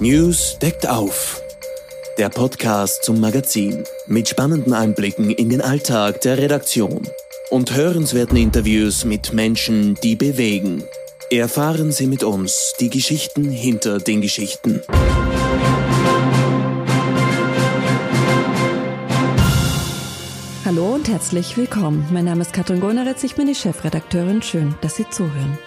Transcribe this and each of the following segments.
News deckt auf. Der Podcast zum Magazin mit spannenden Einblicken in den Alltag der Redaktion und hörenswerten Interviews mit Menschen, die bewegen. Erfahren Sie mit uns die Geschichten hinter den Geschichten. Hallo und herzlich willkommen. Mein Name ist Katrin Goneritz, ich bin die Chefredakteurin. Schön, dass Sie zuhören.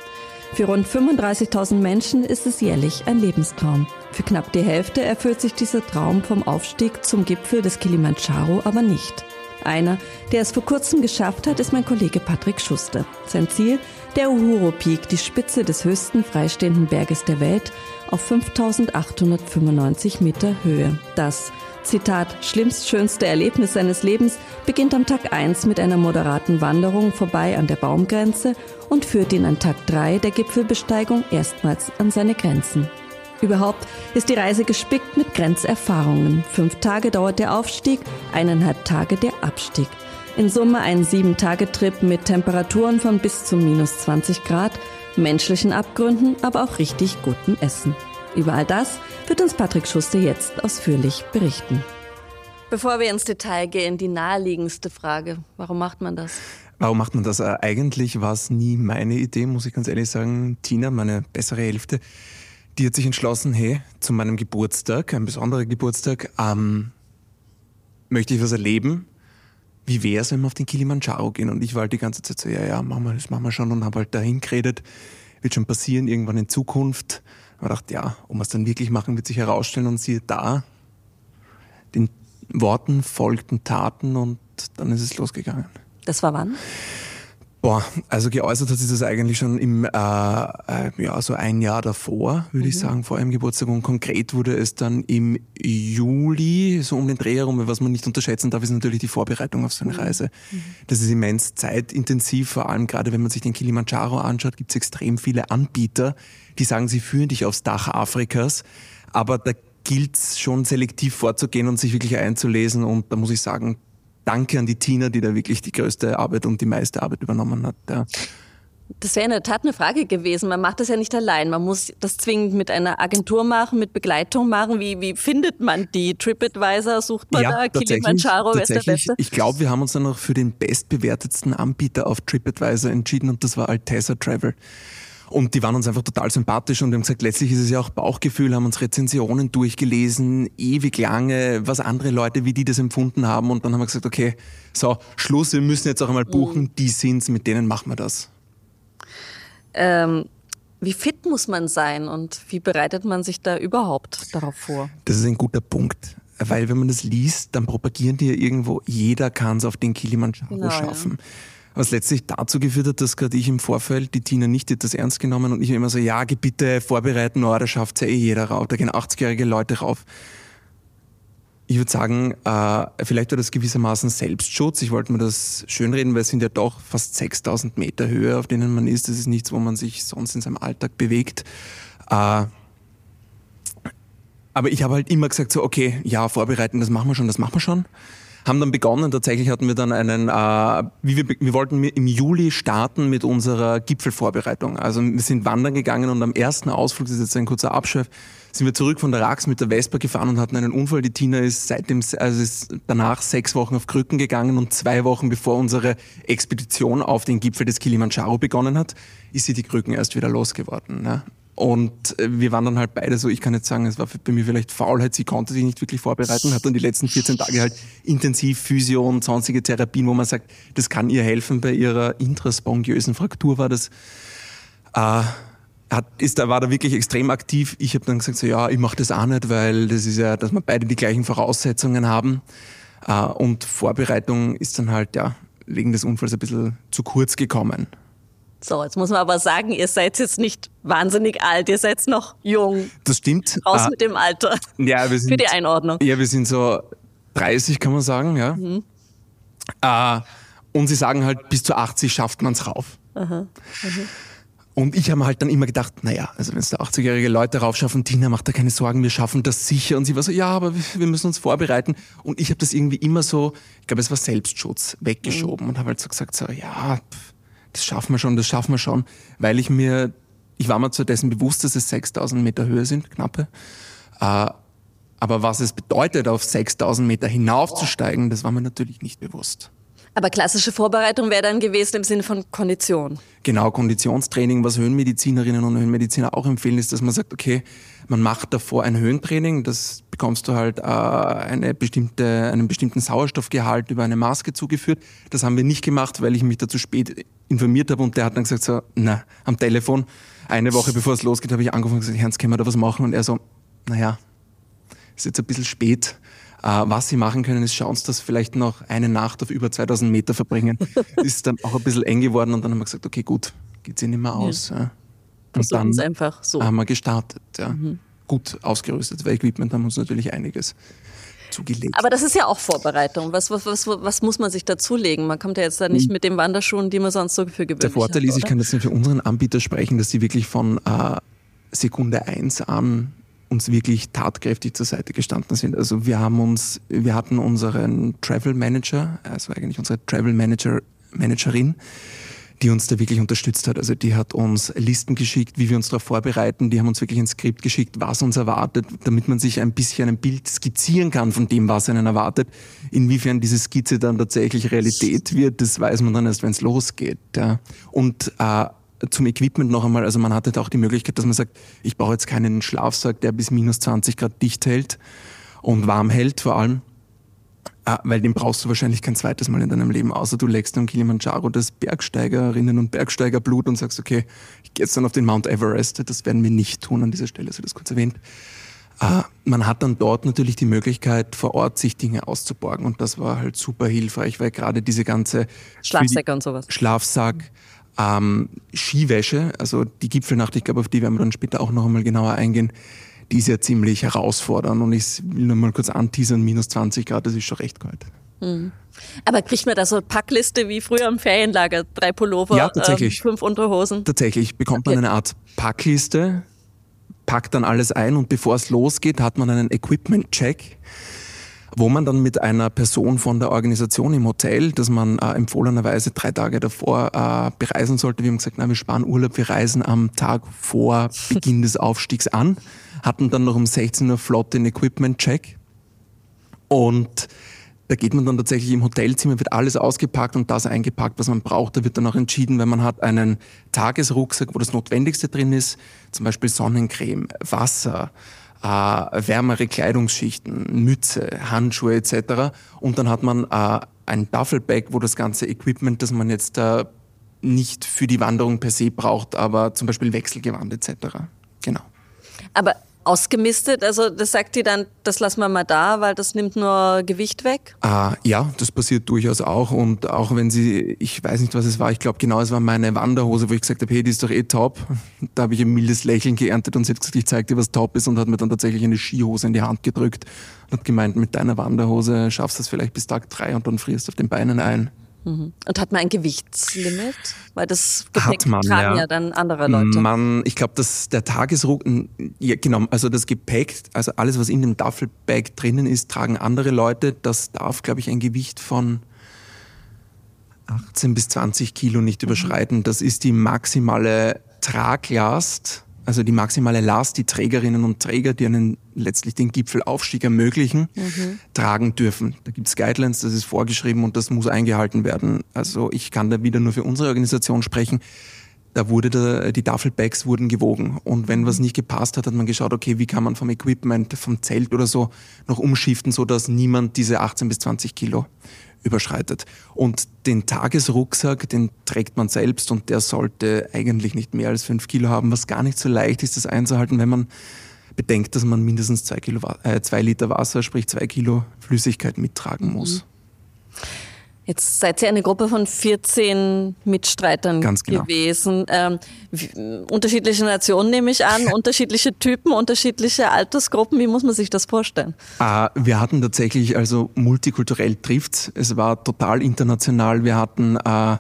Für rund 35.000 Menschen ist es jährlich ein Lebenstraum. Für knapp die Hälfte erfüllt sich dieser Traum vom Aufstieg zum Gipfel des Kilimanjaro aber nicht. Einer, der es vor kurzem geschafft hat, ist mein Kollege Patrick Schuster. Sein Ziel? Der Uhuru Peak, die Spitze des höchsten freistehenden Berges der Welt, auf 5895 Meter Höhe. Das Zitat, schlimmst schönste Erlebnis seines Lebens beginnt am Tag 1 mit einer moderaten Wanderung vorbei an der Baumgrenze und führt ihn an Tag 3 der Gipfelbesteigung erstmals an seine Grenzen. Überhaupt ist die Reise gespickt mit Grenzerfahrungen. Fünf Tage dauert der Aufstieg, eineinhalb Tage der Abstieg. In Summe ein Sieben-Tage-Trip mit Temperaturen von bis zu minus 20 Grad, menschlichen Abgründen, aber auch richtig gutem Essen. Über all das wird uns Patrick Schuster jetzt ausführlich berichten. Bevor wir ins Detail gehen, die naheliegendste Frage, warum macht man das? Warum macht man das? Äh, eigentlich war es nie meine Idee, muss ich ganz ehrlich sagen. Tina, meine bessere Hälfte, die hat sich entschlossen, hey, zu meinem Geburtstag, ein besonderer Geburtstag, ähm, möchte ich was erleben. Wie wäre es, wenn wir auf den Kilimanjaro gehen? Und ich war halt die ganze Zeit so, ja, ja, machen wir, das machen wir schon und habe halt dahin geredet. Wird schon passieren, irgendwann in Zukunft. Und dachte, ja, ob wir es dann wirklich machen, wird sich herausstellen und siehe da, den Worten folgten Taten und dann ist es losgegangen. Das war wann? Boah, also geäußert hat sich das eigentlich schon im, äh, äh, ja, so ein Jahr davor, würde mhm. ich sagen, vor einem Geburtstag. Und konkret wurde es dann im Juli, so um den Dreh herum. Was man nicht unterschätzen darf, ist natürlich die Vorbereitung auf so eine mhm. Reise. Mhm. Das ist immens zeitintensiv, vor allem gerade wenn man sich den Kilimanjaro anschaut, gibt es extrem viele Anbieter, die sagen, sie führen dich aufs Dach Afrikas. Aber da gilt es schon selektiv vorzugehen und sich wirklich einzulesen. Und da muss ich sagen, danke an die Tina, die da wirklich die größte Arbeit und die meiste Arbeit übernommen hat. Ja. Das wäre in der Tat eine Frage gewesen. Man macht das ja nicht allein. Man muss das zwingend mit einer Agentur machen, mit Begleitung machen. Wie, wie findet man die? TripAdvisor sucht man ja, da, Kilimanjaro, wer ist der Beste? Ich glaube, wir haben uns dann noch für den bestbewertetsten Anbieter auf TripAdvisor entschieden und das war Altesa Travel. Und die waren uns einfach total sympathisch und haben gesagt, letztlich ist es ja auch Bauchgefühl, haben uns Rezensionen durchgelesen, ewig lange, was andere Leute, wie die das empfunden haben. Und dann haben wir gesagt, okay, so, Schluss, wir müssen jetzt auch einmal buchen, mhm. die sind's, mit denen machen wir das. Ähm, wie fit muss man sein und wie bereitet man sich da überhaupt darauf vor? Das ist ein guter Punkt. Weil wenn man das liest, dann propagieren die ja irgendwo, jeder kann es auf den Kilimanjaro genau, schaffen. Ja. Was letztlich dazu geführt hat, dass gerade ich im Vorfeld, die Tina nicht das ernst genommen und ich immer so, ja, bitte vorbereiten, oh, da schafft ja eh jeder rauf, da gehen 80-jährige Leute rauf. Ich würde sagen, äh, vielleicht war das gewissermaßen Selbstschutz. Ich wollte mir das schönreden, weil es sind ja doch fast 6000 Meter Höhe, auf denen man ist. Das ist nichts, wo man sich sonst in seinem Alltag bewegt. Äh, aber ich habe halt immer gesagt, so, okay, ja, vorbereiten, das machen wir schon, das machen wir schon haben dann begonnen, tatsächlich hatten wir dann einen, äh, wie wir, wir wollten im Juli starten mit unserer Gipfelvorbereitung. Also wir sind wandern gegangen und am ersten Ausflug, das ist jetzt ein kurzer Abschweif, sind wir zurück von der Rax mit der Vespa gefahren und hatten einen Unfall. Die Tina ist seitdem, also ist danach sechs Wochen auf Krücken gegangen und zwei Wochen bevor unsere Expedition auf den Gipfel des Kilimanjaro begonnen hat, ist sie die Krücken erst wieder losgeworden. Ne? Und äh, wir waren dann halt beide so, ich kann jetzt sagen, es war bei mir vielleicht Faulheit, sie konnte sich nicht wirklich vorbereiten, hat dann die letzten 14 Tage halt intensiv Physio und sonstige Therapien, wo man sagt, das kann ihr helfen bei ihrer intraspongiösen Fraktur war das. Äh, hat, ist, da war da wirklich extrem aktiv. Ich habe dann gesagt, so ja, ich mache das auch nicht, weil das ist ja, dass wir beide die gleichen Voraussetzungen haben. Äh, und Vorbereitung ist dann halt, ja, wegen des Unfalls ein bisschen zu kurz gekommen. So, jetzt muss man aber sagen, ihr seid jetzt nicht wahnsinnig alt, ihr seid noch jung. Das stimmt. Raus ah, mit dem Alter. Ja, wir sind, Für die Einordnung. Ja, wir sind so 30, kann man sagen, ja. Mhm. Äh, und sie sagen halt, bis zu 80 schafft man es rauf. Aha. Und ich habe halt dann immer gedacht, naja, also wenn es da 80-jährige Leute raufschaffen, Tina, macht da keine Sorgen, wir schaffen das sicher. Und sie war so, ja, aber wir müssen uns vorbereiten. Und ich habe das irgendwie immer so, ich glaube, es war Selbstschutz, weggeschoben mhm. und habe halt so gesagt, so, ja, pff, das schaffen wir schon, das schaffen wir schon, weil ich mir, ich war mir zu dessen bewusst, dass es 6000 Meter Höhe sind, knappe. Äh, aber was es bedeutet, auf 6000 Meter hinaufzusteigen, das war mir natürlich nicht bewusst. Aber klassische Vorbereitung wäre dann gewesen im Sinne von Kondition. Genau, Konditionstraining. Was Höhenmedizinerinnen und Höhenmediziner auch empfehlen, ist, dass man sagt, okay, man macht davor ein Höhentraining. Das bekommst du halt äh, eine bestimmte, einen bestimmten Sauerstoffgehalt über eine Maske zugeführt. Das haben wir nicht gemacht, weil ich mich da zu spät informiert habe und der hat dann gesagt so, na, am Telefon, eine Woche bevor es losgeht, habe ich angefangen und gesagt, Hans, können wir da was machen? Und er so, naja, ist jetzt ein bisschen spät äh, was sie machen können, ist schauen, dass vielleicht noch eine Nacht auf über 2000 Meter verbringen. ist dann auch ein bisschen eng geworden und dann haben wir gesagt, okay, gut, geht sie nicht mehr aus. Ja. Ja. Und dann einfach so. haben wir gestartet. Ja. Mhm. Gut ausgerüstet, weil Equipment haben uns natürlich einiges zugelegt. Aber das ist ja auch Vorbereitung. Was, was, was, was muss man sich dazulegen? Man kommt ja jetzt da nicht mhm. mit den Wanderschuhen, die man sonst so für gewöhnlich Der Vorteil hat, ist, ich kann jetzt nicht für unseren Anbieter sprechen, dass die wirklich von äh, Sekunde 1 an uns wirklich tatkräftig zur Seite gestanden sind. Also wir haben uns, wir hatten unseren Travel Manager, also eigentlich unsere Travel Manager, Managerin, die uns da wirklich unterstützt hat. Also die hat uns Listen geschickt, wie wir uns darauf vorbereiten. Die haben uns wirklich ein Skript geschickt, was uns erwartet, damit man sich ein bisschen ein Bild skizzieren kann von dem, was einen erwartet. Inwiefern diese Skizze dann tatsächlich Realität wird, das weiß man dann erst, wenn es losgeht. Ja. Und äh, zum Equipment noch einmal, also man hatte da auch die Möglichkeit, dass man sagt, ich brauche jetzt keinen Schlafsack, der bis minus 20 Grad dicht hält und warm hält vor allem, weil den brauchst du wahrscheinlich kein zweites Mal in deinem Leben, außer du legst am Kilimanjaro das Bergsteigerinnen und Bergsteigerblut und sagst, okay, ich gehe jetzt dann auf den Mount Everest, das werden wir nicht tun an dieser Stelle, so das kurz erwähnt. Äh, man hat dann dort natürlich die Möglichkeit, vor Ort sich Dinge auszuborgen und das war halt super hilfreich, weil gerade diese ganze Schlafsack und sowas. Schlafsack, ähm, Skiwäsche, also die Gipfelnacht, ich glaube, auf die werden wir dann später auch noch einmal genauer eingehen, die ist ja ziemlich herausfordernd und ich will nur mal kurz anteasern, minus 20 Grad, das ist schon recht kalt. Mhm. Aber kriegt man da so eine Packliste wie früher im Ferienlager? Drei Pullover, ja, tatsächlich. Ähm, fünf Unterhosen? Tatsächlich, bekommt okay. man eine Art Packliste, packt dann alles ein und bevor es losgeht, hat man einen Equipment-Check wo man dann mit einer Person von der Organisation im Hotel, das man äh, empfohlenerweise drei Tage davor äh, bereisen sollte, wir haben gesagt, na, wir sparen Urlaub, wir reisen am Tag vor Beginn des Aufstiegs an, hatten dann noch um 16 Uhr flott den Equipment-Check und da geht man dann tatsächlich im Hotelzimmer, wird alles ausgepackt und das eingepackt, was man braucht. Da wird dann auch entschieden, wenn man hat einen Tagesrucksack, wo das Notwendigste drin ist, zum Beispiel Sonnencreme, Wasser, äh, wärmere Kleidungsschichten, Mütze, Handschuhe etc. Und dann hat man äh, ein Duffelbag, wo das ganze Equipment, das man jetzt äh, nicht für die Wanderung per se braucht, aber zum Beispiel Wechselgewand etc. Genau. Aber ausgemistet? Also das sagt die dann, das lassen wir mal da, weil das nimmt nur Gewicht weg? Ah, ja, das passiert durchaus auch. Und auch wenn sie, ich weiß nicht, was es war, ich glaube genau, es war meine Wanderhose, wo ich gesagt habe, hey, die ist doch eh top. Da habe ich ein mildes Lächeln geerntet und sie hat gesagt, ich zeige dir, was top ist und hat mir dann tatsächlich eine Skihose in die Hand gedrückt und hat gemeint, mit deiner Wanderhose schaffst du es vielleicht bis Tag drei und dann frierst du auf den Beinen ein. Mhm. Und hat man ein Gewichtslimit? Weil das Gepäck man, tragen ja. ja. dann andere Leute. Man, ich glaube, dass der Tagesruck, ja, genau, also das Gepäck, also alles, was in dem Duffelbag drinnen ist, tragen andere Leute. Das darf, glaube ich, ein Gewicht von 18 bis 20 Kilo nicht mhm. überschreiten. Das ist die maximale Traglast also die maximale Last, die Trägerinnen und Träger, die einen letztlich den Gipfelaufstieg ermöglichen, mhm. tragen dürfen. Da gibt es Guidelines, das ist vorgeschrieben und das muss eingehalten werden. Also ich kann da wieder nur für unsere Organisation sprechen. Da wurde da, die Duffelbags wurden gewogen. Und wenn was nicht gepasst hat, hat man geschaut, okay, wie kann man vom Equipment, vom Zelt oder so noch umschiften, so dass niemand diese 18 bis 20 Kilo überschreitet. Und den Tagesrucksack, den trägt man selbst und der sollte eigentlich nicht mehr als fünf Kilo haben, was gar nicht so leicht ist, das einzuhalten, wenn man bedenkt, dass man mindestens zwei, äh, Liter Wasser, sprich zwei Kilo Flüssigkeit mittragen muss. Mhm. Jetzt seid ihr eine Gruppe von 14 Mitstreitern genau. gewesen. Ähm, unterschiedliche Nationen nehme ich an, unterschiedliche Typen, unterschiedliche Altersgruppen. Wie muss man sich das vorstellen? Äh, wir hatten tatsächlich, also multikulturell trifft es. war total international. Wir hatten äh,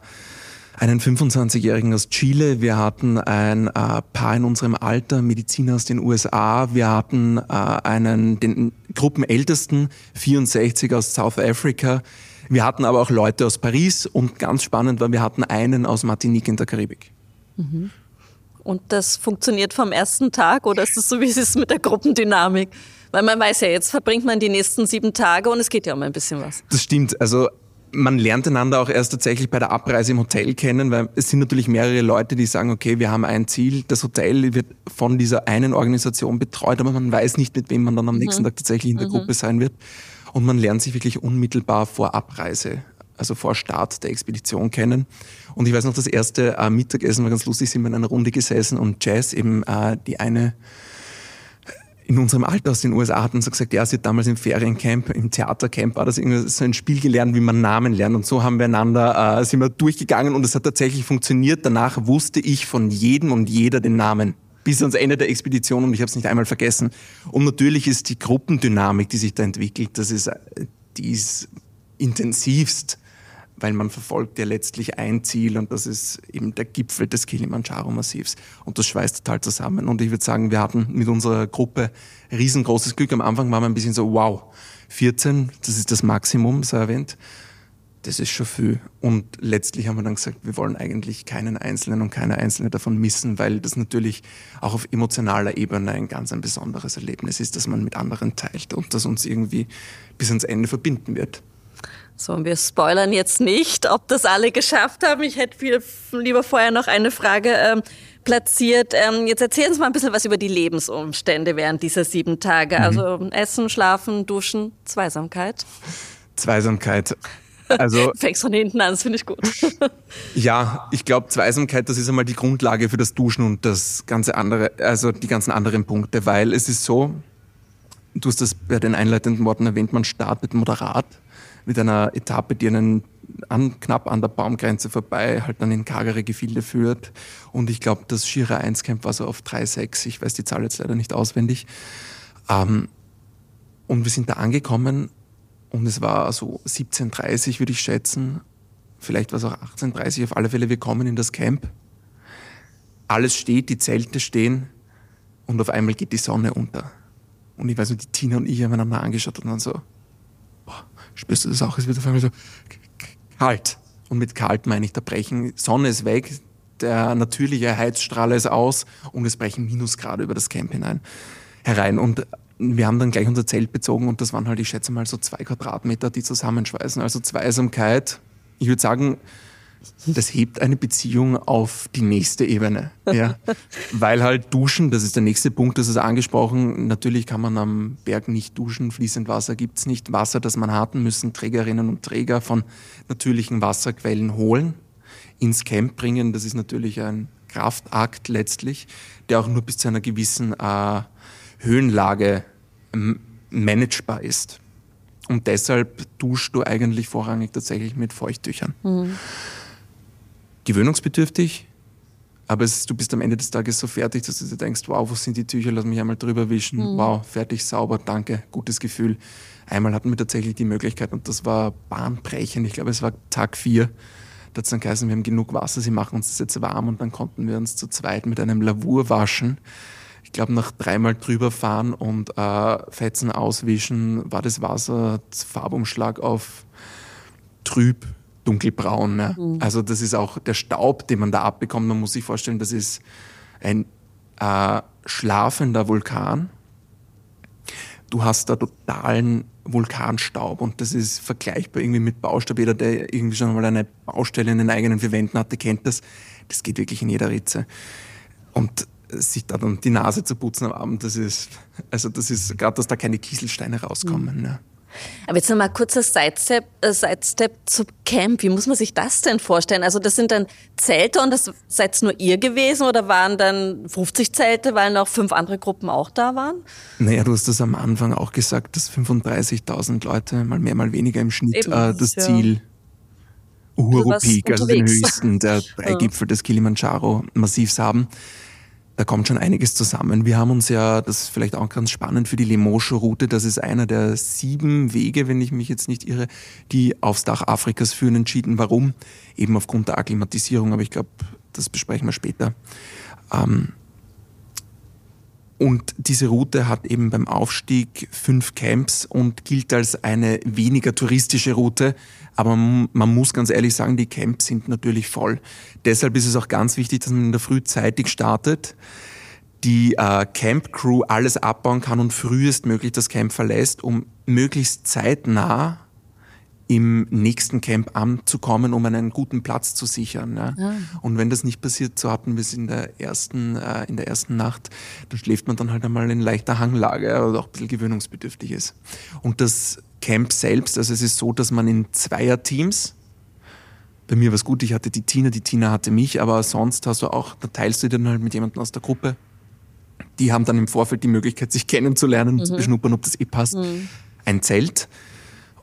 einen 25-Jährigen aus Chile, wir hatten ein äh, Paar in unserem Alter, Mediziner aus den USA, wir hatten äh, einen, den Gruppenältesten, 64 aus South Africa, wir hatten aber auch Leute aus Paris und ganz spannend war, wir hatten einen aus Martinique in der Karibik. Mhm. Und das funktioniert vom ersten Tag oder ist es so, wie es ist mit der Gruppendynamik? Weil man weiß ja, jetzt verbringt man die nächsten sieben Tage und es geht ja um ein bisschen was. Das stimmt. Also man lernt einander auch erst tatsächlich bei der Abreise im Hotel kennen, weil es sind natürlich mehrere Leute, die sagen, okay, wir haben ein Ziel, das Hotel wird von dieser einen Organisation betreut, aber man weiß nicht, mit wem man dann am nächsten mhm. Tag tatsächlich in der mhm. Gruppe sein wird. Und man lernt sich wirklich unmittelbar vor Abreise, also vor Start der Expedition kennen. Und ich weiß noch, das erste äh, Mittagessen war ganz lustig, sind wir in einer Runde gesessen und Jazz, eben äh, die eine in unserem Alter aus den USA hatten so gesagt, ja, sie hat damals im Feriencamp, im Theatercamp war das irgendwie so ein Spiel gelernt, wie man Namen lernt und so haben wir einander, äh, sind wir durchgegangen und es hat tatsächlich funktioniert. Danach wusste ich von jedem und jeder den Namen bis ans Ende der Expedition und ich habe es nicht einmal vergessen. Und natürlich ist die Gruppendynamik, die sich da entwickelt, das ist, äh, die ist intensivst weil man verfolgt ja letztlich ein Ziel und das ist eben der Gipfel des Kilimanjaro-Massivs. Und das schweißt total zusammen. Und ich würde sagen, wir hatten mit unserer Gruppe riesengroßes Glück. Am Anfang waren wir ein bisschen so, wow, 14, das ist das Maximum, so erwähnt. Das ist schon viel. Und letztlich haben wir dann gesagt, wir wollen eigentlich keinen Einzelnen und keine Einzelne davon missen, weil das natürlich auch auf emotionaler Ebene ein ganz ein besonderes Erlebnis ist, das man mit anderen teilt und das uns irgendwie bis ans Ende verbinden wird. So, und wir spoilern jetzt nicht, ob das alle geschafft haben. Ich hätte viel lieber vorher noch eine Frage ähm, platziert. Ähm, jetzt erzählen Sie mal ein bisschen was über die Lebensumstände während dieser sieben Tage. Mhm. Also Essen, Schlafen, Duschen, Zweisamkeit. Zweisamkeit. Also, Fängst von hinten an, das finde ich gut. ja, ich glaube, Zweisamkeit, das ist einmal die Grundlage für das Duschen und das ganze andere, also die ganzen anderen Punkte, weil es ist so, du hast das bei den einleitenden Worten erwähnt, man startet moderat mit einer Etappe, die einen an, knapp an der Baumgrenze vorbei halt dann in kargere Gefilde führt. Und ich glaube, das Schira 1 Camp war so auf 3,6. Ich weiß die Zahl jetzt leider nicht auswendig. Ähm, und wir sind da angekommen und es war so 17.30 würde ich schätzen. Vielleicht war es auch 18.30 auf alle Fälle. Wir kommen in das Camp. Alles steht, die Zelte stehen und auf einmal geht die Sonne unter. Und ich weiß nur, die Tina und ich haben einander angeschaut und dann so, spürst du das auch? Es wird auf einmal so kalt. Und mit kalt meine ich, da brechen, Sonne ist weg, der natürliche Heizstrahl ist aus und es brechen Minusgrade über das Camp hinein, herein. Und wir haben dann gleich unser Zelt bezogen und das waren halt, ich schätze mal, so zwei Quadratmeter, die zusammenschweißen. Also Zweisamkeit. Ich würde sagen, das hebt eine Beziehung auf die nächste Ebene. Ja. Weil halt duschen, das ist der nächste Punkt, das ist angesprochen. Natürlich kann man am Berg nicht duschen, fließend Wasser gibt es nicht. Wasser, das man hat, müssen Trägerinnen und Träger von natürlichen Wasserquellen holen, ins Camp bringen. Das ist natürlich ein Kraftakt letztlich, der auch nur bis zu einer gewissen äh, Höhenlage managebar ist. Und deshalb duschst du eigentlich vorrangig tatsächlich mit Feuchttüchern. Mhm gewöhnungsbedürftig, aber es, du bist am Ende des Tages so fertig, dass du dir denkst, wow, wo sind die Tücher, lass mich einmal drüber wischen, mhm. wow, fertig, sauber, danke, gutes Gefühl. Einmal hatten wir tatsächlich die Möglichkeit und das war bahnbrechend, ich glaube es war Tag vier, da hat es dann geheißen, wir haben genug Wasser, sie machen uns das jetzt warm und dann konnten wir uns zu zweit mit einem Lavur waschen. Ich glaube, nach dreimal drüber fahren und äh, Fetzen auswischen, war das Wasser Farbumschlag auf trüb, dunkelbraun. Ne? Mhm. Also das ist auch der Staub, den man da abbekommt. Man muss sich vorstellen, das ist ein äh, schlafender Vulkan. Du hast da totalen Vulkanstaub und das ist vergleichbar irgendwie mit Baustaub. Jeder, der irgendwie schon mal eine Baustelle in den eigenen vier Wänden hatte, kennt das. Das geht wirklich in jeder Ritze. Und sich da dann die Nase zu putzen am Abend, das ist, also das ist gerade, dass da keine Kieselsteine rauskommen. Mhm. Ne? Aber jetzt nochmal kurzer Sidestep, äh, Sidestep zum Camp. Wie muss man sich das denn vorstellen? Also das sind dann Zelte und das seid nur ihr gewesen oder waren dann 50 Zelte, weil noch fünf andere Gruppen auch da waren? Naja, du hast das am Anfang auch gesagt, dass 35.000 Leute, mal mehr, mal weniger im Schnitt, Eben, äh, das ja. Ziel Uhuru Peak, also den höchsten der drei. Gipfel des Kilimanjaro-Massivs haben da kommt schon einiges zusammen. Wir haben uns ja, das ist vielleicht auch ganz spannend für die Lemosho-Route, das ist einer der sieben Wege, wenn ich mich jetzt nicht irre, die aufs Dach Afrikas führen, entschieden. Warum? Eben aufgrund der Akklimatisierung, aber ich glaube, das besprechen wir später. Ähm, Und diese Route hat eben beim Aufstieg fünf Camps und gilt als eine weniger touristische Route. Aber man muss ganz ehrlich sagen, die Camps sind natürlich voll. Deshalb ist es auch ganz wichtig, dass man in der Früh zeitig startet, die äh, Camp Crew alles abbauen kann und frühestmöglich das Camp verlässt, um möglichst zeitnah im nächsten Camp anzukommen, um einen guten Platz zu sichern. Ja. Ah. Und wenn das nicht passiert, so hatten wir es in der ersten, äh, in der ersten Nacht, dann schläft man dann halt einmal in leichter Hanglage oder auch ein bisschen gewöhnungsbedürftig ist. Und das Camp selbst, also es ist so, dass man in Zweierteams, bei mir war es gut, ich hatte die Tina, die Tina hatte mich, aber sonst hast du auch, da teilst du dann halt mit jemandem aus der Gruppe. Die haben dann im Vorfeld die Möglichkeit, sich kennenzulernen und mhm. zu beschnuppern, ob das eh passt. Mhm. Ein Zelt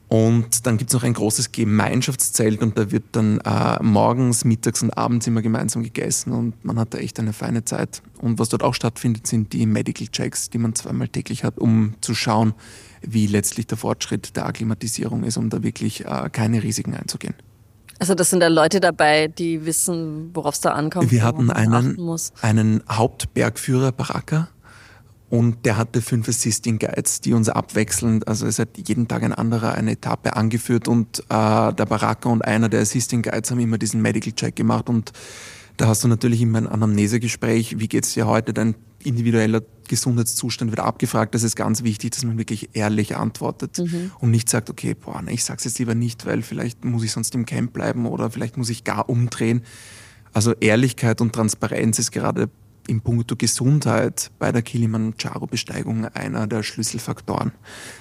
und dann gibt es noch ein großes Gemeinschaftszelt und da wird dann äh, morgens, mittags und abends immer gemeinsam gegessen und man hat da echt eine feine Zeit. Und was dort auch stattfindet, sind die Medical Checks, die man zweimal täglich hat, um zu schauen, wie letztlich der Fortschritt der Akklimatisierung ist, um da wirklich äh, keine Risiken einzugehen. Also das sind da Leute dabei, die wissen, worauf es da ankommt. Wir hatten einen, einen Hauptbergführer, Baraka, und der hatte fünf Assisting Guides, die uns abwechselnd, also es hat jeden Tag ein anderer eine Etappe angeführt und äh, der Baraka und einer der Assisting Guides haben immer diesen Medical Check gemacht und da hast du natürlich immer ein Anamnesegespräch, wie geht's dir heute, dein individueller Gesundheitszustand wird abgefragt. Das ist ganz wichtig, dass man wirklich ehrlich antwortet mhm. und nicht sagt, okay, boah, ne, ich sag's jetzt lieber nicht, weil vielleicht muss ich sonst im Camp bleiben oder vielleicht muss ich gar umdrehen. Also Ehrlichkeit und Transparenz ist gerade in puncto Gesundheit bei der Kilimanjaro-Besteigung einer der Schlüsselfaktoren,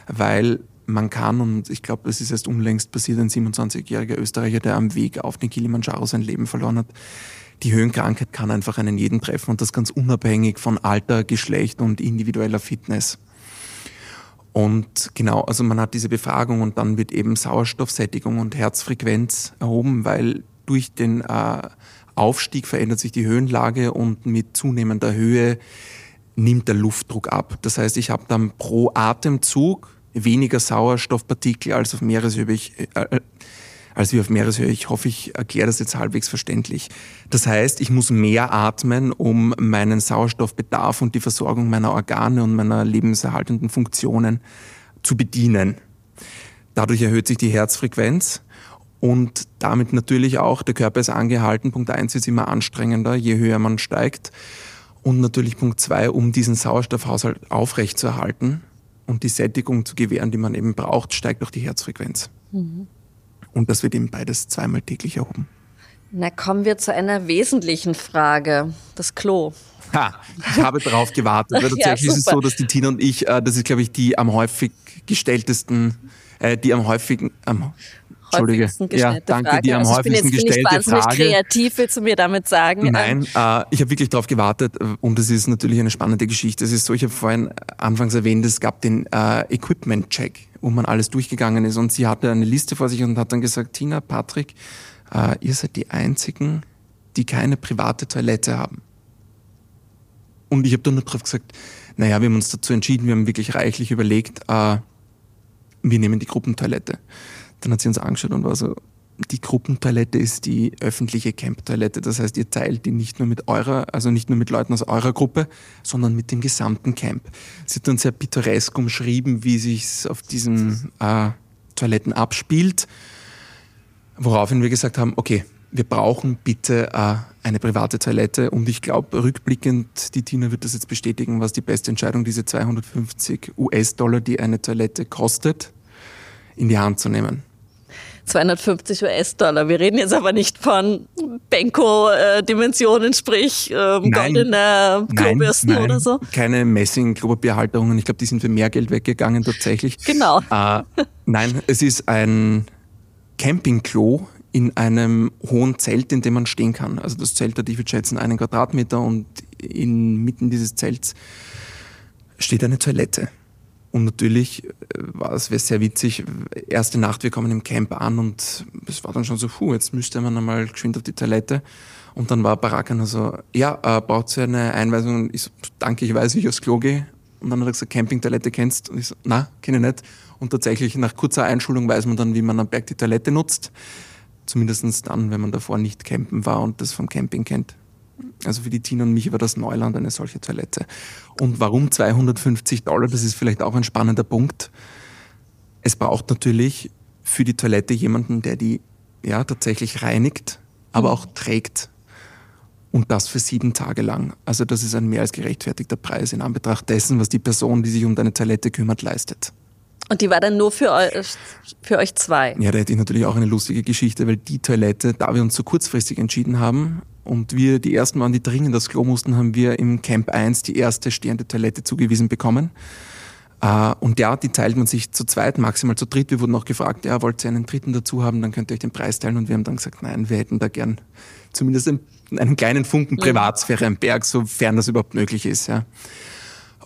weil man kann, und ich glaube, das ist erst unlängst passiert, ein 27-jähriger Österreicher, der am Weg auf den Kilimanjaro sein Leben verloren hat. Die Höhenkrankheit kann einfach einen jeden treffen und das ganz unabhängig von Alter, Geschlecht und individueller Fitness. Und genau, also man hat diese Befragung und dann wird eben Sauerstoffsättigung und Herzfrequenz erhoben, weil durch den äh, Aufstieg verändert sich die Höhenlage und mit zunehmender Höhe nimmt der Luftdruck ab. Das heißt, ich habe dann pro Atemzug weniger Sauerstoffpartikel als auf Meereshöhe. Ich, äh, äh, als wie auf Meereshöhe. Ich hoffe, ich erkläre das jetzt halbwegs verständlich. Das heißt, ich muss mehr atmen, um meinen Sauerstoffbedarf und die Versorgung meiner Organe und meiner lebenserhaltenden Funktionen zu bedienen. Dadurch erhöht sich die Herzfrequenz und damit natürlich auch, der Körper ist angehalten. Punkt eins ist immer anstrengender, je höher man steigt. Und natürlich Punkt zwei, um diesen Sauerstoffhaushalt aufrechtzuerhalten und die Sättigung zu gewähren, die man eben braucht, steigt auch die Herzfrequenz. Mhm. Und das wird eben beides zweimal täglich erhoben. Na, kommen wir zu einer wesentlichen Frage. Das Klo. Ha, ich habe darauf gewartet. Weil tatsächlich ja, ist es so, dass die Tina und ich, äh, das ist, glaube ich, die am häufig gestelltesten, äh, die am häufigen, am Entschuldige. Ja, danke, Frage. die am also häufigsten gestellte Frage. Ich bin Frage. kreativ, willst du mir damit sagen? Nein, äh, ich habe wirklich darauf gewartet und es ist natürlich eine spannende Geschichte. Es ist so, ich habe vorhin anfangs erwähnt, es gab den äh, Equipment-Check, wo man alles durchgegangen ist und sie hatte eine Liste vor sich und hat dann gesagt, Tina, Patrick, äh, ihr seid die Einzigen, die keine private Toilette haben. Und ich habe dann nur darauf gesagt, naja, wir haben uns dazu entschieden, wir haben wirklich reichlich überlegt, äh, wir nehmen die Gruppentoilette. Dann hat sie uns angeschaut und war so, die Gruppentoilette ist die öffentliche Camp-Toilette. Das heißt, ihr teilt die nicht nur mit eurer, also nicht nur mit Leuten aus eurer Gruppe, sondern mit dem gesamten Camp. Sie hat dann sehr pittoresk umschrieben, wie sich auf diesen äh, Toiletten abspielt. Woraufhin wir gesagt haben, okay, wir brauchen bitte äh, eine private Toilette und ich glaube, rückblickend, die Tina wird das jetzt bestätigen, was die beste Entscheidung, diese 250 US-Dollar, die eine Toilette kostet, in die Hand zu nehmen. 250 US-Dollar. Wir reden jetzt aber nicht von Benko-Dimensionen, sprich ähm, goldene Klobürsten oder so. Keine Messing-Klopapierhalterungen. Ich glaube, die sind für mehr Geld weggegangen tatsächlich. Genau. Äh, nein, es ist ein Campingklo in einem hohen Zelt, in dem man stehen kann. Also das Zelt hat, ich würde schätzen, einen Quadratmeter und inmitten dieses Zelts steht eine Toilette. Und natürlich äh, war es sehr witzig. Erste Nacht, wir kommen im Camp an und es war dann schon so, puh, jetzt müsste man einmal geschwind auf die Toilette. Und dann war Baraka nur so, ja, äh, braucht sie eine Einweisung? Ich so, danke, ich weiß, wie ich aufs Klo gehe. Und dann hat er gesagt, Campingtoilette kennst? Und ich so, na, kenne ich nicht. Und tatsächlich nach kurzer Einschulung weiß man dann, wie man am Berg die Toilette nutzt. Zumindest dann, wenn man davor nicht campen war und das vom Camping kennt. Also für die Tina und mich war das Neuland eine solche Toilette. Und warum 250 Dollar? Das ist vielleicht auch ein spannender Punkt. Es braucht natürlich für die Toilette jemanden, der die ja tatsächlich reinigt, aber auch trägt. Und das für sieben Tage lang. Also das ist ein mehr als gerechtfertigter Preis in Anbetracht dessen, was die Person, die sich um deine Toilette kümmert, leistet. Und die war dann nur für euch, für euch zwei? Ja, da hätte ich natürlich auch eine lustige Geschichte, weil die Toilette, da wir uns so kurzfristig entschieden haben und wir die ersten waren, die dringend das Klo mussten, haben wir im Camp 1 die erste stehende Toilette zugewiesen bekommen. Äh, und ja, die teilt man sich zu zweit, maximal zu dritt. Wir wurden auch gefragt, ja, wollt ihr einen dritten dazu haben, dann könnt ihr euch den Preis teilen. Und wir haben dann gesagt, nein, wir hätten da gern zumindest einen, einen kleinen Funken mhm. Privatsphäre am Berg, sofern das überhaupt möglich ist. Ja.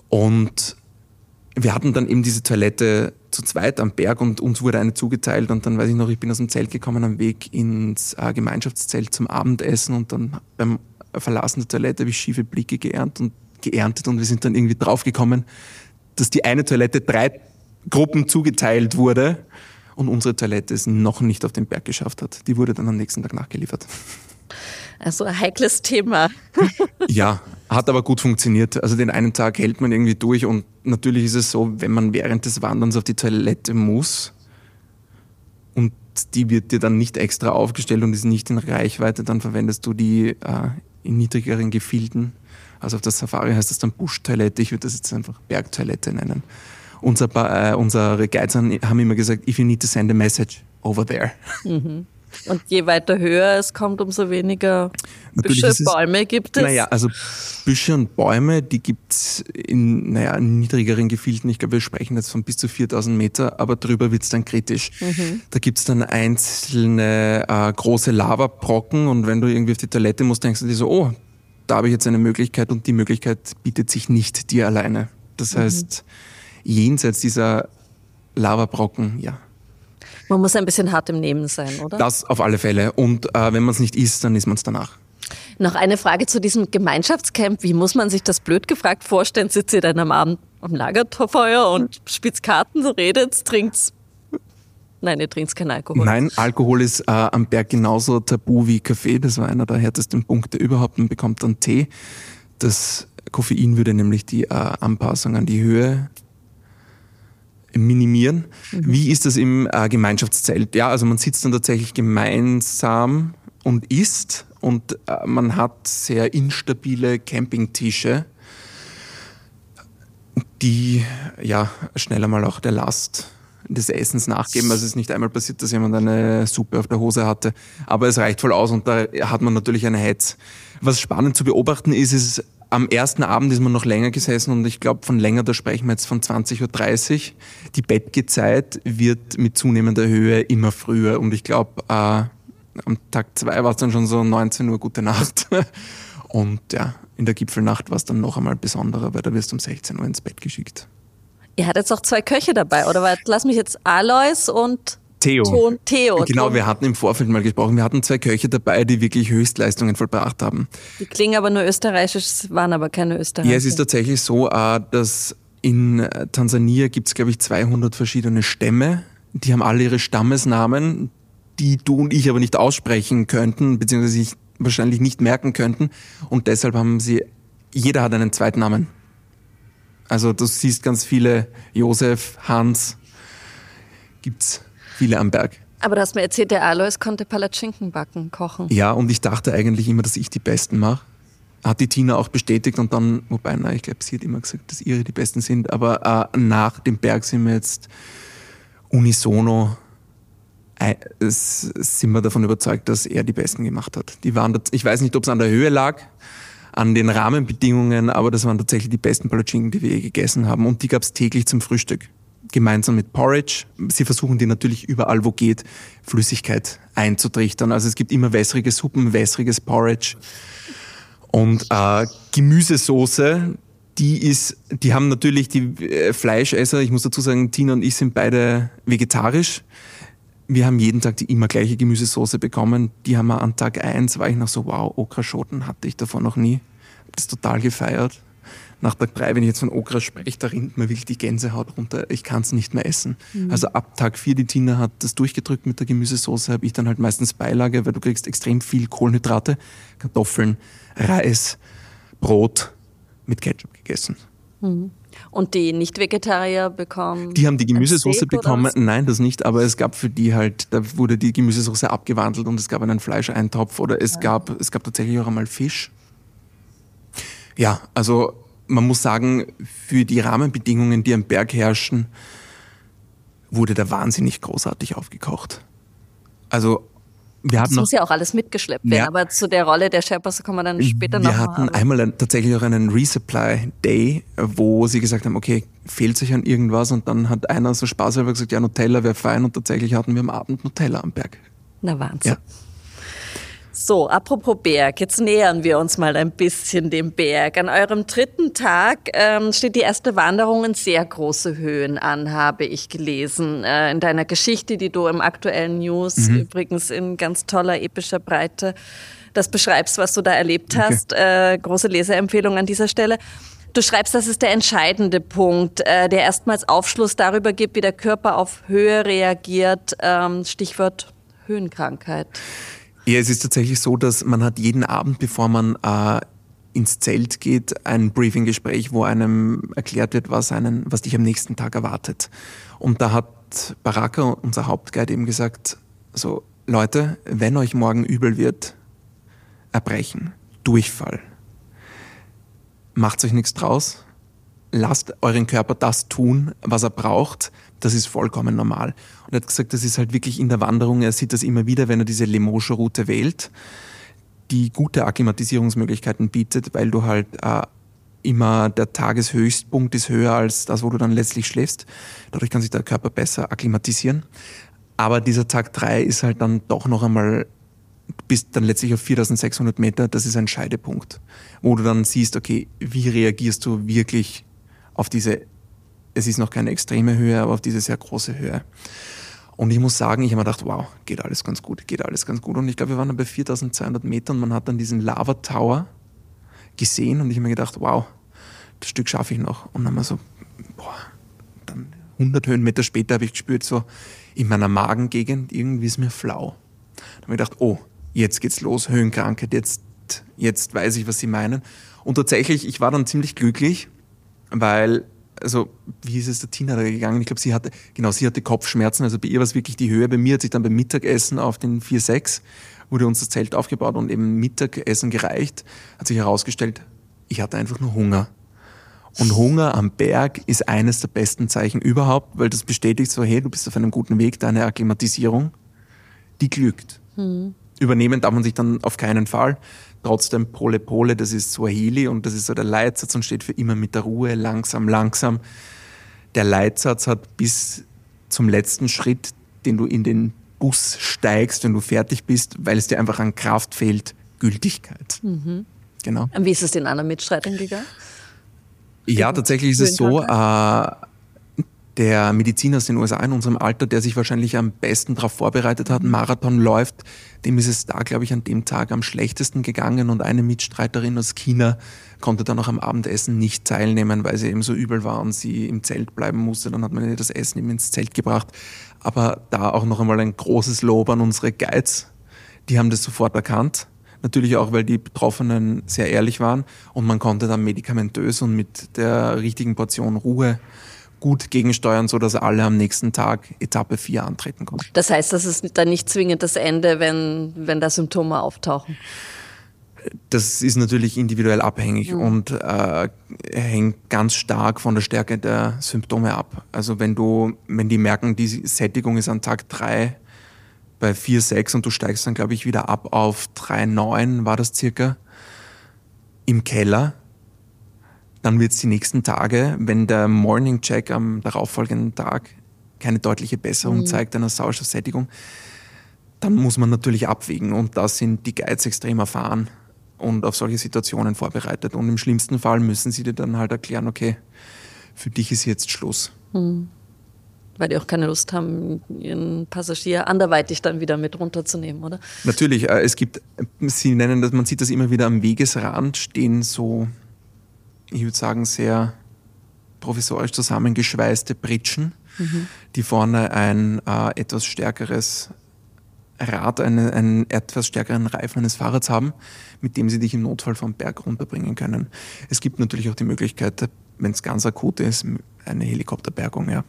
Und wir hatten dann eben diese Toilette zu zweit am Berg und uns wurde eine zugeteilt und dann weiß ich noch, ich bin aus dem Zelt gekommen am Weg ins äh, Gemeinschaftszelt zum Abendessen und dann beim Verlassen der Toilette habe ich schiefe Blicke geerntet und geerntet und wir sind dann irgendwie draufgekommen, dass die eine Toilette drei Gruppen zugeteilt wurde und unsere Toilette es noch nicht auf den Berg geschafft hat. Die wurde dann am nächsten Tag nachgeliefert. Also ein heikles Thema. ja, hat aber gut funktioniert. Also den einen Tag hält man irgendwie durch und natürlich ist es so, wenn man während des Wanderns auf die Toilette muss und die wird dir dann nicht extra aufgestellt und ist nicht in Reichweite, dann verwendest du die äh, in niedrigeren Gefilden also auf der Safari heißt das dann Busch-Toilette. Ich würde das jetzt einfach Bergtoilette nennen. Unser, äh, unsere Guides haben immer gesagt, if you need to send a message, over there. Mhm. Und je weiter höher es kommt, umso weniger Büsche, es, Bäume gibt es. Naja, also Büsche und Bäume, die gibt es in naja, niedrigeren Gefilden. Ich glaube, wir sprechen jetzt von bis zu 4000 Meter, aber drüber wird es dann kritisch. Mhm. Da gibt es dann einzelne äh, große Lavabrocken und wenn du irgendwie auf die Toilette musst, denkst du dir so, oh, da habe ich jetzt eine Möglichkeit und die Möglichkeit bietet sich nicht dir alleine. Das mhm. heißt, jenseits dieser Lavabrocken, ja. Man muss ein bisschen hart im Nehmen sein, oder? Das auf alle Fälle. Und äh, wenn man es nicht isst, dann isst man es danach. Noch eine Frage zu diesem Gemeinschaftscamp. Wie muss man sich das blöd gefragt vorstellen? Sitzt ihr dann am Abend am Lagerfeuer und spitzt Karten, redet, trinkt Nein, ihr trinkt keinen Alkohol. Nein, Alkohol ist äh, am Berg genauso tabu wie Kaffee. Das war einer der härtesten Punkte überhaupt. Man bekommt dann Tee. Das Koffein würde nämlich die äh, Anpassung an die Höhe minimieren. Mhm. Wie ist das im äh, Gemeinschaftszelt? Ja, also man sitzt dann tatsächlich gemeinsam und isst und äh, man hat sehr instabile Campingtische, die ja schneller mal auch der Last des Essens nachgeben. Also es ist nicht einmal passiert, dass jemand eine Suppe auf der Hose hatte. Aber es reicht voll aus und da hat man natürlich eine Hetz. Was spannend zu beobachten ist, ist, am ersten Abend ist man noch länger gesessen und ich glaube, von länger, da sprechen wir jetzt von 20.30 Uhr. Die Bettgezeit wird mit zunehmender Höhe immer früher und ich glaube, äh, am Tag zwei war es dann schon so 19 Uhr gute Nacht. Und ja, in der Gipfelnacht war es dann noch einmal besonderer, weil da wirst du um 16 Uhr ins Bett geschickt. Ihr hattet auch zwei Köche dabei, oder? Lass mich jetzt Alois und Theo. Ton, Theo. Genau, Ton. wir hatten im Vorfeld mal gesprochen, wir hatten zwei Köche dabei, die wirklich Höchstleistungen vollbracht haben. Die klingen aber nur österreichisch, waren aber keine Österreicher. Ja, es ist tatsächlich so, äh, dass in äh, Tansania gibt es, glaube ich, 200 verschiedene Stämme. Die haben alle ihre Stammesnamen, die du und ich aber nicht aussprechen könnten, beziehungsweise sich wahrscheinlich nicht merken könnten. Und deshalb haben sie, jeder hat einen Zweitnamen. Also du siehst ganz viele Josef, Hans, gibt's viele am Berg. Aber du hast mir erzählt, der Alois konnte Palatschinken backen, kochen. Ja, und ich dachte eigentlich immer, dass ich die Besten mache. Hat die Tina auch bestätigt und dann, wobei, nein, ich glaube, sie hat immer gesagt, dass ihre die Besten sind. Aber äh, nach dem Berg sind wir jetzt unisono äh, sind wir davon überzeugt, dass er die Besten gemacht hat. Die waren, ich weiß nicht, ob es an der Höhe lag, an den Rahmenbedingungen, aber das waren tatsächlich die besten Palatschinken, die wir je gegessen haben. Und die gab es täglich zum Frühstück. Gemeinsam mit Porridge. Sie versuchen die natürlich überall, wo geht, Flüssigkeit einzutrichtern. Also es gibt immer wässrige Suppen, wässriges Porridge. Und äh, Gemüsesoße, die ist, die haben natürlich die äh, Fleischesser, ich muss dazu sagen, Tina und ich sind beide vegetarisch. Wir haben jeden Tag die immer gleiche Gemüsesoße bekommen. Die haben wir an Tag eins war ich noch so, wow, Okraschoten hatte ich davon noch nie. Hab das total gefeiert. Nach Tag drei, wenn ich jetzt von Okra spreche, da rinnt mir wirklich die Gänsehaut runter. Ich kann es nicht mehr essen. Mhm. Also ab Tag vier, die Tina hat das durchgedrückt mit der Gemüsesoße, habe ich dann halt meistens Beilage, weil du kriegst extrem viel Kohlenhydrate, Kartoffeln, Reis, Brot mit Ketchup gegessen. Mhm. Und die Nicht-Vegetarier bekommen. Die haben die Gemüsesoße bekommen. Nein, das nicht, aber es gab für die halt, da wurde die Gemüsesoße abgewandelt und es gab einen Fleischeintopf oder es ja. gab, es gab tatsächlich auch einmal Fisch. Ja, also man muss sagen, für die Rahmenbedingungen, die am Berg herrschen, wurde da wahnsinnig großartig aufgekocht. Also wir das muss ja auch alles mitgeschleppt werden, ja, aber zu der Rolle der Sherpas kommen wir dann später noch. Wir hatten mal. einmal tatsächlich auch einen Resupply Day, wo sie gesagt haben, okay, fehlt sich an irgendwas und dann hat einer so spaßhalber gesagt, ja, Nutella wäre fein und tatsächlich hatten wir am Abend Nutella am Berg. Na Wahnsinn. Ja. So, apropos Berg, jetzt nähern wir uns mal ein bisschen dem Berg. An eurem dritten Tag ähm, steht die erste Wanderung in sehr große Höhen an, habe ich gelesen. Äh, in deiner Geschichte, die du im aktuellen News mhm. übrigens in ganz toller epischer Breite das beschreibst, was du da erlebt hast. Okay. Äh, große Leseempfehlung an dieser Stelle. Du schreibst, das ist der entscheidende Punkt, äh, der erstmals Aufschluss darüber gibt, wie der Körper auf Höhe reagiert. Ähm, Stichwort Höhenkrankheit. Ja, es ist tatsächlich so, dass man hat jeden Abend, bevor man äh, ins Zelt geht, ein Briefinggespräch, wo einem erklärt wird, was, einen, was dich am nächsten Tag erwartet. Und da hat Baraka, unser Hauptguide, eben gesagt, so, Leute, wenn euch morgen übel wird, Erbrechen, Durchfall, macht euch nichts draus, lasst euren Körper das tun, was er braucht. Das ist vollkommen normal. Und er hat gesagt, das ist halt wirklich in der Wanderung, er sieht das immer wieder, wenn er diese Lemosche-Route wählt, die gute Akklimatisierungsmöglichkeiten bietet, weil du halt äh, immer der Tageshöchstpunkt ist höher als das, wo du dann letztlich schläfst. Dadurch kann sich der Körper besser akklimatisieren. Aber dieser Tag drei ist halt dann doch noch einmal du bist dann letztlich auf 4600 Meter, das ist ein Scheidepunkt, wo du dann siehst, okay, wie reagierst du wirklich auf diese, es ist noch keine extreme Höhe, aber auf diese sehr große Höhe. Und ich muss sagen, ich habe mir gedacht, wow, geht alles ganz gut, geht alles ganz gut. Und ich glaube, wir waren dann bei 4200 Metern und man hat dann diesen Lava Tower gesehen und ich habe mir gedacht, wow, das Stück schaffe ich noch. Und dann wir so, boah, dann 100 Höhenmeter später habe ich gespürt, so in meiner Magengegend, irgendwie ist mir flau. Dann habe ich gedacht, oh, jetzt geht's los, Höhenkrankheit, jetzt, jetzt weiß ich, was Sie meinen. Und tatsächlich, ich war dann ziemlich glücklich, weil, also, wie ist es der Tina da gegangen? Ich glaube, sie hatte, genau, sie hatte Kopfschmerzen, also bei ihr war es wirklich die Höhe. Bei mir hat sich dann beim Mittagessen auf den 4-6 wurde uns das Zelt aufgebaut und eben Mittagessen gereicht, hat sich herausgestellt, ich hatte einfach nur Hunger. Und Hunger am Berg ist eines der besten Zeichen überhaupt, weil das bestätigt so, hey, du bist auf einem guten Weg, deine Akklimatisierung, die glückt. Hm. Übernehmen darf man sich dann auf keinen Fall trotzdem Pole Pole, das ist Swahili und das ist so der Leitsatz und steht für immer mit der Ruhe, langsam, langsam. Der Leitsatz hat bis zum letzten Schritt, den du in den Bus steigst, wenn du fertig bist, weil es dir einfach an Kraft fehlt, Gültigkeit. Mhm. Genau. Und wie ist es den anderen Mitstreitern gegangen? Ja, tatsächlich ist es so, äh, der Mediziner aus den USA in unserem Alter, der sich wahrscheinlich am besten darauf vorbereitet hat, einen Marathon läuft, dem ist es da, glaube ich, an dem Tag am schlechtesten gegangen und eine Mitstreiterin aus China konnte dann auch am Abendessen nicht teilnehmen, weil sie eben so übel war und sie im Zelt bleiben musste. Dann hat man ihr das Essen eben ins Zelt gebracht. Aber da auch noch einmal ein großes Lob an unsere Guides. Die haben das sofort erkannt. Natürlich auch, weil die Betroffenen sehr ehrlich waren und man konnte dann medikamentös und mit der richtigen Portion Ruhe gut gegensteuern, so dass alle am nächsten Tag Etappe 4 antreten konnten. Das heißt, das ist dann nicht zwingend das Ende, wenn, wenn da Symptome auftauchen? Das ist natürlich individuell abhängig mhm. und äh, hängt ganz stark von der Stärke der Symptome ab. Also wenn du, wenn die merken, die Sättigung ist an Tag 3 bei 4, 6 und du steigst dann, glaube ich, wieder ab auf 3, 9 war das circa im Keller, dann wird es die nächsten Tage, wenn der Morning Check am darauffolgenden Tag keine deutliche Besserung mhm. zeigt einer Sauerstoffsättigung, dann muss man natürlich abwägen. Und da sind die Guides extrem erfahren und auf solche Situationen vorbereitet. Und im schlimmsten Fall müssen sie dir dann halt erklären, okay, für dich ist jetzt Schluss. Mhm. Weil die auch keine Lust haben, ihren Passagier anderweitig dann wieder mit runterzunehmen, oder? Natürlich. Äh, es gibt, sie nennen das, man sieht das immer wieder am Wegesrand stehen so ich würde sagen, sehr provisorisch zusammengeschweißte Pritschen, mhm. die vorne ein äh, etwas stärkeres Rad, eine, einen etwas stärkeren Reifen eines Fahrrads haben, mit dem sie dich im Notfall vom Berg runterbringen können. Es gibt natürlich auch die Möglichkeit, wenn es ganz akut ist, eine Helikopterbergung, ja.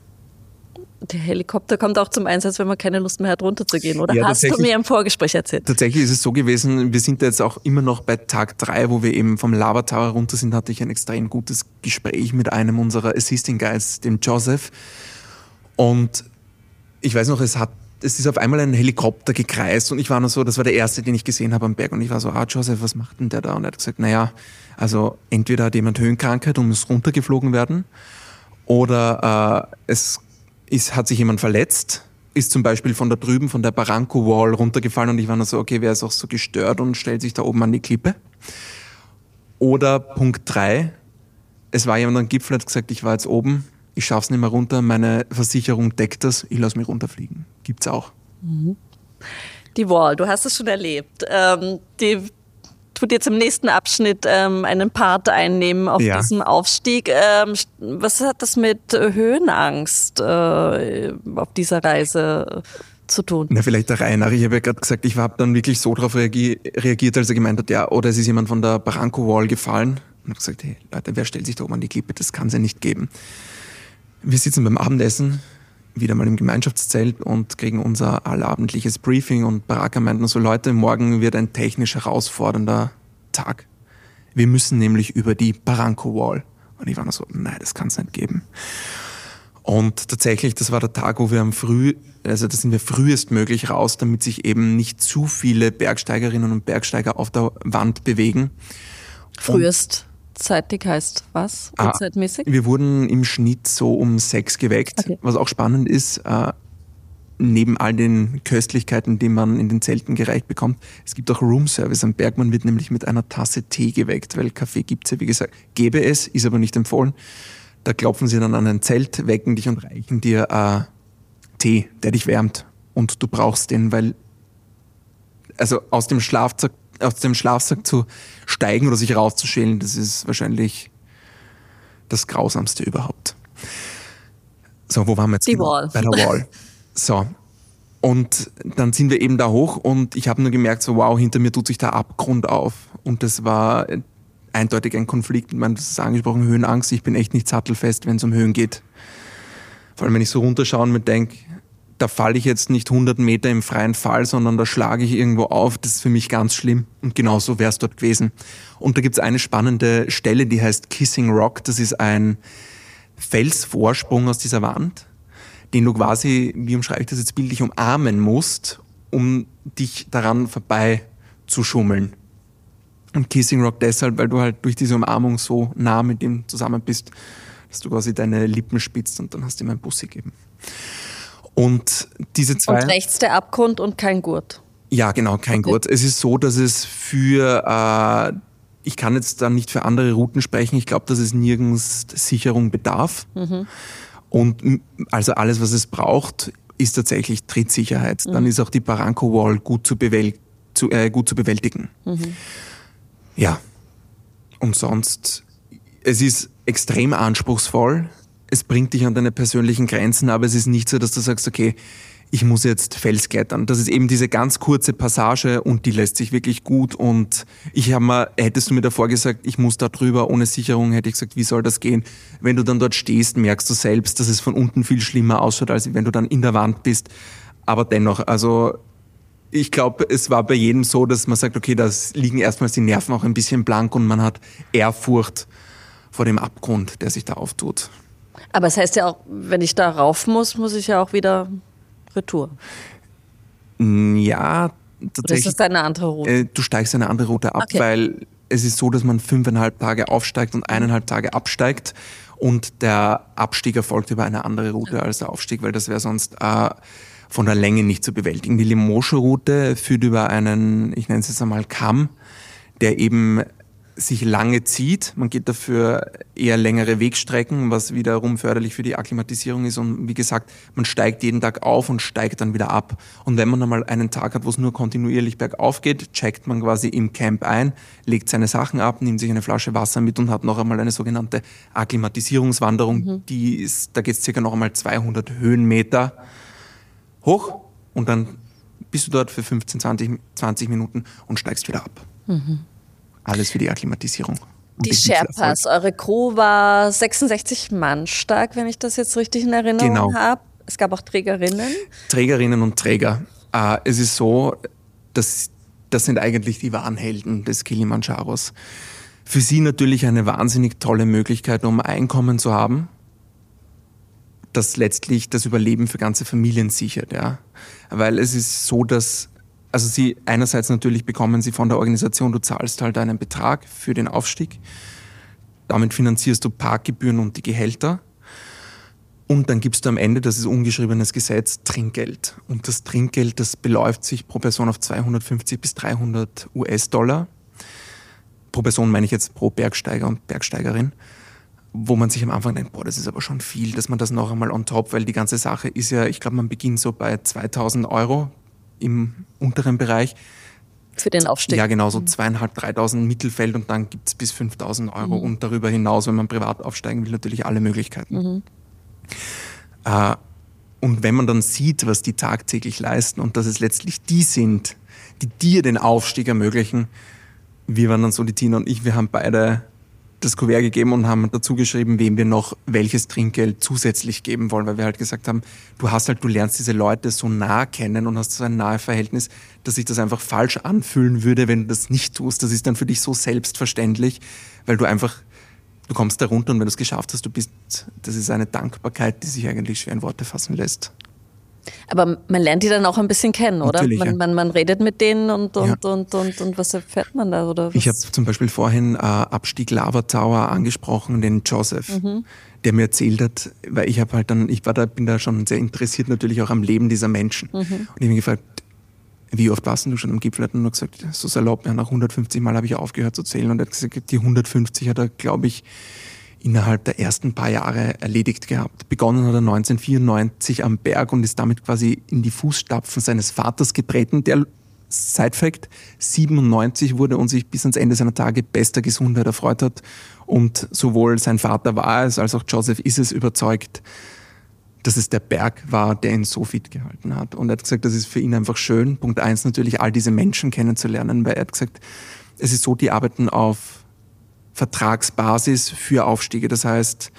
Der Helikopter kommt auch zum Einsatz, wenn man keine Lust mehr hat, runterzugehen, oder? Ja, Hast du mir im Vorgespräch erzählt? Tatsächlich ist es so gewesen, wir sind jetzt auch immer noch bei Tag drei, wo wir eben vom Lava Tower runter sind, hatte ich ein extrem gutes Gespräch mit einem unserer Assisting Guys, dem Joseph. Und ich weiß noch, es hat es ist auf einmal ein Helikopter gekreist und ich war nur so, das war der erste, den ich gesehen habe am Berg und ich war so, ah Joseph, was macht denn der da? Und er hat gesagt, naja, also entweder hat jemand Höhenkrankheit und muss runtergeflogen werden oder äh, es ist, hat sich jemand verletzt, ist zum Beispiel von da drüben, von der Barranco Wall runtergefallen und ich war nur so, okay, wer ist auch so gestört und stellt sich da oben an die Klippe? Oder Punkt drei, es war jemand am Gipfel, hat gesagt, ich war jetzt oben, ich schaff's nicht mehr runter, meine Versicherung deckt das, ich lasse mich runterfliegen. Gibt's auch. Mhm. Die Wall, du hast es schon erlebt. Ähm, die tut jetzt im nächsten Abschnitt ähm, einen Part einnehmen auf ja. diesem Aufstieg. Ähm, was hat das mit Höhenangst äh, auf dieser Reise zu tun? Na, vielleicht der nach. Ich habe ja gerade gesagt, ich habe dann wirklich so darauf reagiert, als er gemeint hat, ja, oder es ist jemand von der Barranco Wall gefallen. Und habe gesagt, hey Leute, wer stellt sich da oben an die Klippe? Das kann es ja nicht geben. Wir sitzen beim Abendessen, wieder mal im Gemeinschaftszelt und kriegen unser allabendliches Briefing und Baraka meint nur so, Leute, morgen wird ein technisch herausfordernder Tag. Wir müssen nämlich über die Barranco Wall. Und ich war nur so, nein, das kann es nicht geben. Und tatsächlich, das war der Tag, wo wir am früh, also da sind wir frühestmöglich raus, damit sich eben nicht zu viele Bergsteigerinnen und Bergsteiger auf der Wand bewegen. Frühest? Zeitig heißt was? Ah, Zeitmäßig? Wir wurden im Schnitt so um sechs geweckt. Okay. Was auch spannend ist, äh, neben all den Köstlichkeiten, die man in den Zelten gereicht bekommt, es gibt auch Roomservice am Berg. Man wird nämlich mit einer Tasse Tee geweckt, weil Kaffee gibt's ja, wie gesagt, gäbe es, ist aber nicht empfohlen. Da klopfen sie dann an ein Zelt, wecken dich und reichen dir äh, Tee, der dich wärmt. Und du brauchst den, weil also aus dem Schlafsack aus dem Schlafsack zu steigen oder sich rauszuschälen, das ist wahrscheinlich das Grausamste überhaupt. So, wo waren wir jetzt? Die genau? Wall. Bei der Wall. So. Und dann sind wir eben da hoch und ich habe nur gemerkt, so wow, hinter mir tut sich der Abgrund auf. Und das war eindeutig ein Konflikt. Man es angesprochen, Höhenangst. Ich bin echt nicht sattelfest, wenn es um Höhen geht. Vor allem, wenn ich so runterschaue und mir denke, da falle ich jetzt nicht 100 Meter im freien Fall, sondern da schlage ich irgendwo auf. Das ist für mich ganz schlimm. Und genauso wäre es dort gewesen. Und da gibt es eine spannende Stelle, die heißt Kissing Rock. Das ist ein Felsvorsprung aus dieser Wand, den du quasi, wie umschreibe ich das jetzt bildlich, umarmen musst, um dich daran vorbei zu schummeln. Und Kissing Rock deshalb, weil du halt durch diese Umarmung so nah mit ihm zusammen bist, dass du quasi deine Lippen spitzt und dann hast du ihm ein Bussi gegeben. Und diese zwei. Und rechts der Abgrund und kein Gurt. Ja, genau, kein okay. Gurt. Es ist so, dass es für, äh, ich kann jetzt dann nicht für andere Routen sprechen, ich glaube, dass es nirgends Sicherung bedarf. Mhm. Und also alles, was es braucht, ist tatsächlich Trittsicherheit. Mhm. Dann ist auch die Barranco Wall gut zu, bewäl zu, äh, gut zu bewältigen. Mhm. Ja. Und sonst, es ist extrem anspruchsvoll es bringt dich an deine persönlichen Grenzen, aber es ist nicht so, dass du sagst, okay, ich muss jetzt Fels klettern. Das ist eben diese ganz kurze Passage und die lässt sich wirklich gut. Und ich habe mal, hättest du mir davor gesagt, ich muss da drüber ohne Sicherung, hätte ich gesagt, wie soll das gehen? Wenn du dann dort stehst, merkst du selbst, dass es von unten viel schlimmer ausschaut, als wenn du dann in der Wand bist. Aber dennoch, also ich glaube, es war bei jedem so, dass man sagt, okay, da liegen erstmals die Nerven auch ein bisschen blank und man hat Ehrfurcht vor dem Abgrund, der sich da auftut. Aber es das heißt ja auch, wenn ich da rauf muss, muss ich ja auch wieder retour. Mm, ja, tatsächlich. Oder ist das eine andere Route? Äh, du steigst eine andere Route ab, okay. weil es ist so, dass man fünfeinhalb Tage aufsteigt und eineinhalb Tage absteigt und der Abstieg erfolgt über eine andere Route als der Aufstieg, weil das wäre sonst äh, von der Länge nicht zu bewältigen. Die Limosche-Route führt über einen, ich nenne es jetzt einmal Kamm, der eben sich lange zieht. Man geht dafür eher längere Wegstrecken, was wiederum förderlich für die Akklimatisierung ist. Und wie gesagt, man steigt jeden Tag auf und steigt dann wieder ab. Und wenn man einmal einen Tag hat, wo es nur kontinuierlich bergauf geht, checkt man quasi im Camp ein, legt seine Sachen ab, nimmt sich eine Flasche Wasser mit und hat noch einmal eine sogenannte Akklimatisierungswanderung. Mhm. Die ist, da geht es circa noch einmal 200 Höhenmeter hoch und dann bist du dort für 15, 20, 20 Minuten und steigst wieder ab. Mhm. Alles für die Akklimatisierung. Die Sherpas, eure Crew war 66 Mann stark, wenn ich das jetzt richtig in Erinnerung genau. habe. Es gab auch Trägerinnen. Trägerinnen und Träger. Äh, es ist so, dass das sind eigentlich die wahren Helden des Kilimanjaros. Für sie natürlich eine wahnsinnig tolle Möglichkeit, um Einkommen zu haben, das letztlich das Überleben für ganze Familien sichert. Ja. Weil es ist so, dass also sie einerseits natürlich bekommen sie von der Organisation, du zahlst halt einen Betrag für den Aufstieg. Damit finanzierst du Parkgebühren und die Gehälter. Und dann gibst du am Ende, das ist ungeschriebenes Gesetz, Trinkgeld. Und das Trinkgeld, das beläuft sich pro Person auf 250 bis 300 US-Dollar. Pro Person meine ich jetzt pro Bergsteiger und Bergsteigerin. Wo man sich am Anfang denkt, boah, das ist aber schon viel, dass man das noch einmal on top, weil die ganze Sache ist ja, ich glaube, man beginnt so bei 2000 Euro im unteren Bereich. Für den Aufstieg? Ja, genau, so mhm. zweieinhalb, dreitausend Mittelfeld und dann gibt es bis 5000 Euro mhm. und darüber hinaus, wenn man privat aufsteigen will, natürlich alle Möglichkeiten. Mhm. Äh, und wenn man dann sieht, was die tagtäglich leisten und dass es letztlich die sind, die dir den Aufstieg ermöglichen, wir waren dann so, die Tina und ich, wir haben beide das Kuvert gegeben und haben dazu geschrieben, wem wir noch welches Trinkgeld zusätzlich geben wollen, weil wir halt gesagt haben, du hast halt, du lernst diese Leute so nah kennen und hast so ein nahe Verhältnis, dass sich das einfach falsch anfühlen würde, wenn du das nicht tust. Das ist dann für dich so selbstverständlich, weil du einfach, du kommst da runter und wenn du es geschafft hast, du bist, das ist eine Dankbarkeit, die sich eigentlich schwer in Worte fassen lässt. Aber man lernt die dann auch ein bisschen kennen, oder? Man, ja. man, man, redet mit denen und, und, ja. und, und, und, was erfährt man da? Oder ich habe zum Beispiel vorhin äh, Abstieg Lava Tower angesprochen, den Joseph, mhm. der mir erzählt hat, weil ich habe halt dann, ich war da, bin da schon sehr interessiert natürlich auch am Leben dieser Menschen. Mhm. Und ich habe gefragt, wie oft warst du schon am Gipfel? Hat er nur gesagt, so salopp, ja, nach 150 Mal habe ich aufgehört zu zählen und er hat gesagt, die 150 hat er, glaube ich, innerhalb der ersten paar Jahre erledigt gehabt. Begonnen hat er 1994 am Berg und ist damit quasi in die Fußstapfen seines Vaters getreten, der Side Fact 97 wurde und sich bis ans Ende seiner Tage bester Gesundheit erfreut hat. Und sowohl sein Vater war es, als auch Joseph ist es überzeugt, dass es der Berg war, der ihn so fit gehalten hat. Und er hat gesagt, das ist für ihn einfach schön. Punkt eins natürlich, all diese Menschen kennenzulernen, weil er hat gesagt, es ist so, die arbeiten auf Vertragsbasis für Aufstiege. Das heißt,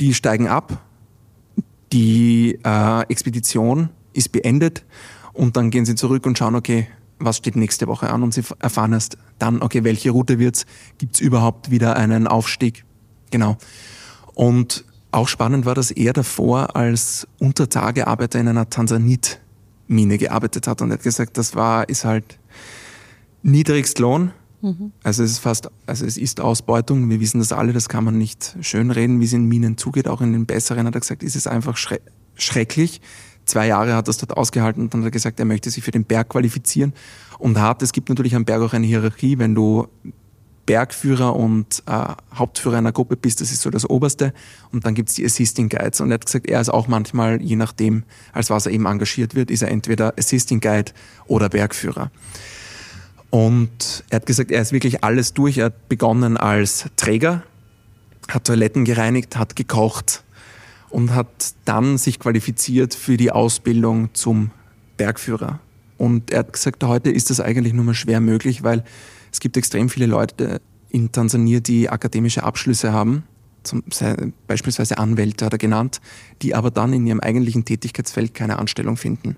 die steigen ab, die äh, Expedition ist beendet und dann gehen sie zurück und schauen, okay, was steht nächste Woche an und sie erfahren erst dann, okay, welche Route wird's, gibt's überhaupt wieder einen Aufstieg? Genau. Und auch spannend war, dass er davor als Untertagearbeiter in einer Tansanit-Mine gearbeitet hat und er hat gesagt, das war, ist halt Niedrigstlohn, Mhm. Also es ist fast, also es ist Ausbeutung. Wir wissen das alle, das kann man nicht schönreden, wie es in Minen zugeht. Auch in den besseren hat er gesagt, ist es einfach schre schrecklich. Zwei Jahre hat er es dort ausgehalten und dann hat er gesagt, er möchte sich für den Berg qualifizieren und hat, es gibt natürlich am Berg auch eine Hierarchie, wenn du Bergführer und äh, Hauptführer einer Gruppe bist, das ist so das Oberste. Und dann gibt's die Assisting Guides. Und er hat gesagt, er ist auch manchmal, je nachdem, als was er eben engagiert wird, ist er entweder Assisting Guide oder Bergführer. Und er hat gesagt, er ist wirklich alles durch. Er hat begonnen als Träger, hat Toiletten gereinigt, hat gekocht und hat dann sich qualifiziert für die Ausbildung zum Bergführer. Und er hat gesagt, heute ist das eigentlich nur mal schwer möglich, weil es gibt extrem viele Leute in Tansania, die akademische Abschlüsse haben, zum, beispielsweise Anwälte hat er genannt, die aber dann in ihrem eigentlichen Tätigkeitsfeld keine Anstellung finden.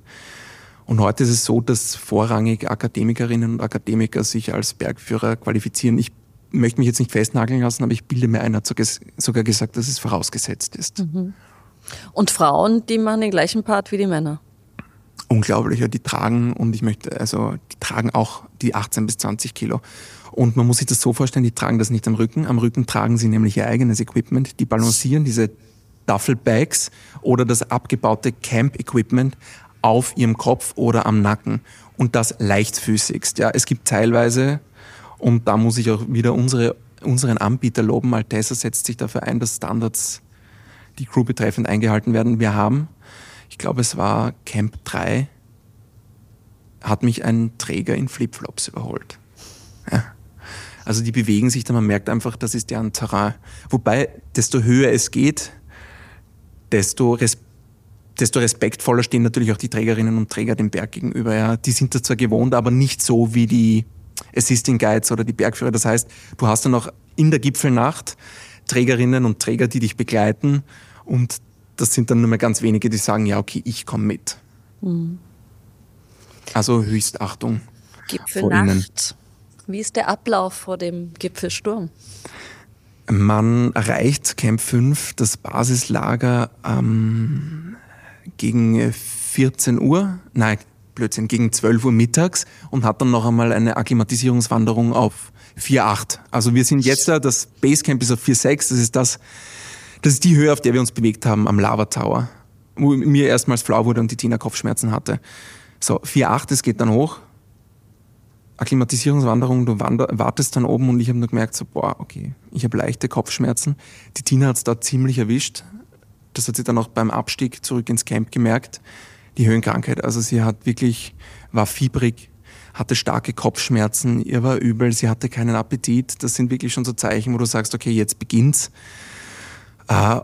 Und heute ist es so, dass vorrangig Akademikerinnen und Akademiker sich als Bergführer qualifizieren. Ich möchte mich jetzt nicht festnageln lassen, aber ich bilde mir ein, hat sogar gesagt, dass es vorausgesetzt ist. Mhm. Und Frauen, die machen den gleichen Part wie die Männer? Unglaublich, ja, die tragen, und ich möchte, also, die tragen auch die 18 bis 20 Kilo. Und man muss sich das so vorstellen, die tragen das nicht am Rücken. Am Rücken tragen sie nämlich ihr eigenes Equipment. Die balancieren diese Duffelbags oder das abgebaute Camp-Equipment auf ihrem Kopf oder am Nacken und das leichtfüßigst. Ja, es gibt teilweise Und da muss ich auch wieder unsere, unseren Anbieter loben. Malteser setzt sich dafür ein, dass Standards, die Crew betreffend, eingehalten werden. Wir haben, ich glaube, es war Camp 3, hat mich ein Träger in Flipflops überholt. Ja. Also die bewegen sich da, man merkt einfach, das ist deren Terrain. Wobei, desto höher es geht, desto, res desto respektvoller stehen natürlich auch die Trägerinnen und Träger dem Berg gegenüber. Ja. Die sind das zwar gewohnt, aber nicht so wie die Assisting Guides oder die Bergführer. Das heißt, du hast dann auch in der Gipfelnacht Trägerinnen und Träger, die dich begleiten und das sind dann nur mehr ganz wenige, die sagen, ja, okay, ich komme mit. Mhm. Also Höchstachtung. Gipfelnacht. Wie ist der Ablauf vor dem Gipfelsturm? Man erreicht Camp 5, das Basislager, ähm, gegen 14 Uhr, nein, Blödsinn, gegen 12 Uhr mittags und hat dann noch einmal eine Akklimatisierungswanderung auf 4,8. Also wir sind jetzt da, das Basecamp ist auf 4,6, das ist das, das ist die Höhe, auf der wir uns bewegt haben am Lava Tower, wo mir erstmals flau wurde und die Tina Kopfschmerzen hatte. So, 4,8, es geht dann hoch. Akklimatisierungswanderung, du wander, wartest dann oben und ich habe nur gemerkt, so, boah, okay, ich habe leichte Kopfschmerzen. Die Tina hat es da ziemlich erwischt. Das hat sie dann auch beim Abstieg zurück ins Camp gemerkt. Die Höhenkrankheit. Also sie hat wirklich, war fiebrig, hatte starke Kopfschmerzen, ihr war übel, sie hatte keinen Appetit. Das sind wirklich schon so Zeichen, wo du sagst, okay, jetzt beginnt's. Äh,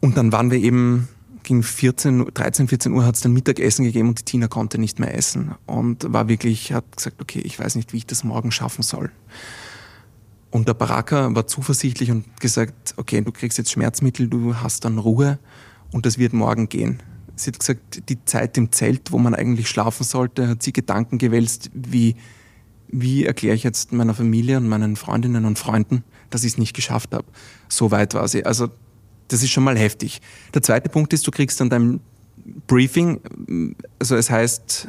und dann waren wir eben gegen 14, 13, 14 Uhr hat es dann Mittagessen gegeben und die Tina konnte nicht mehr essen und war wirklich, hat gesagt, okay, ich weiß nicht, wie ich das morgen schaffen soll. Und der Baraka war zuversichtlich und gesagt, okay, du kriegst jetzt Schmerzmittel, du hast dann Ruhe und das wird morgen gehen. Sie hat gesagt, die Zeit im Zelt, wo man eigentlich schlafen sollte, hat sie Gedanken gewälzt, wie, wie erkläre ich jetzt meiner Familie und meinen Freundinnen und Freunden, dass ich es nicht geschafft habe. So weit war sie. Also das ist schon mal heftig. Der zweite Punkt ist, du kriegst dann dein Briefing, also es heißt,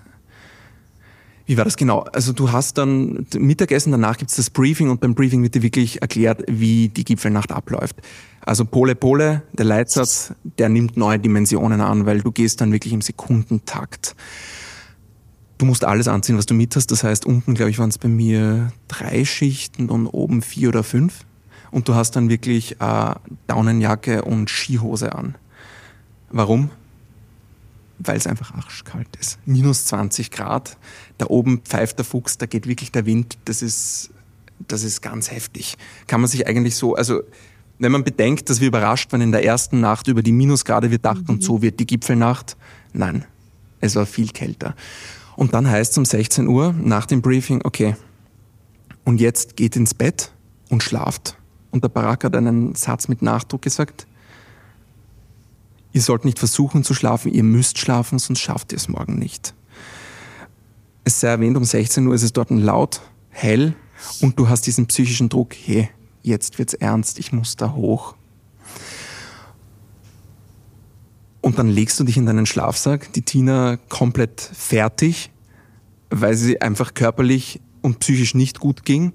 wie war das genau? Also du hast dann Mittagessen, danach gibt es das Briefing und beim Briefing wird dir wirklich erklärt, wie die Gipfelnacht abläuft. Also Pole Pole, der Leitsatz, der nimmt neue Dimensionen an, weil du gehst dann wirklich im Sekundentakt. Du musst alles anziehen, was du mit hast. Das heißt, unten, glaube ich, waren es bei mir drei Schichten und oben vier oder fünf und du hast dann wirklich äh, Daunenjacke und Skihose an. Warum? Weil es einfach arschkalt ist. Minus 20 Grad. Da oben pfeift der Fuchs, da geht wirklich der Wind. Das ist, das ist ganz heftig. Kann man sich eigentlich so, also wenn man bedenkt, dass wir überrascht waren in der ersten Nacht über die Minusgrade, wir dachten, mhm. so wird die Gipfelnacht. Nein, es war viel kälter. Und dann heißt es um 16 Uhr nach dem Briefing, okay, und jetzt geht ins Bett und schlaft. Und der Barack hat einen Satz mit Nachdruck gesagt. Ihr sollt nicht versuchen zu schlafen, ihr müsst schlafen, sonst schafft ihr es morgen nicht. Es sei erwähnt, um 16 Uhr ist es dort laut, hell und du hast diesen psychischen Druck, hey, jetzt wird's ernst, ich muss da hoch. Und dann legst du dich in deinen Schlafsack, die Tina komplett fertig, weil sie einfach körperlich und psychisch nicht gut ging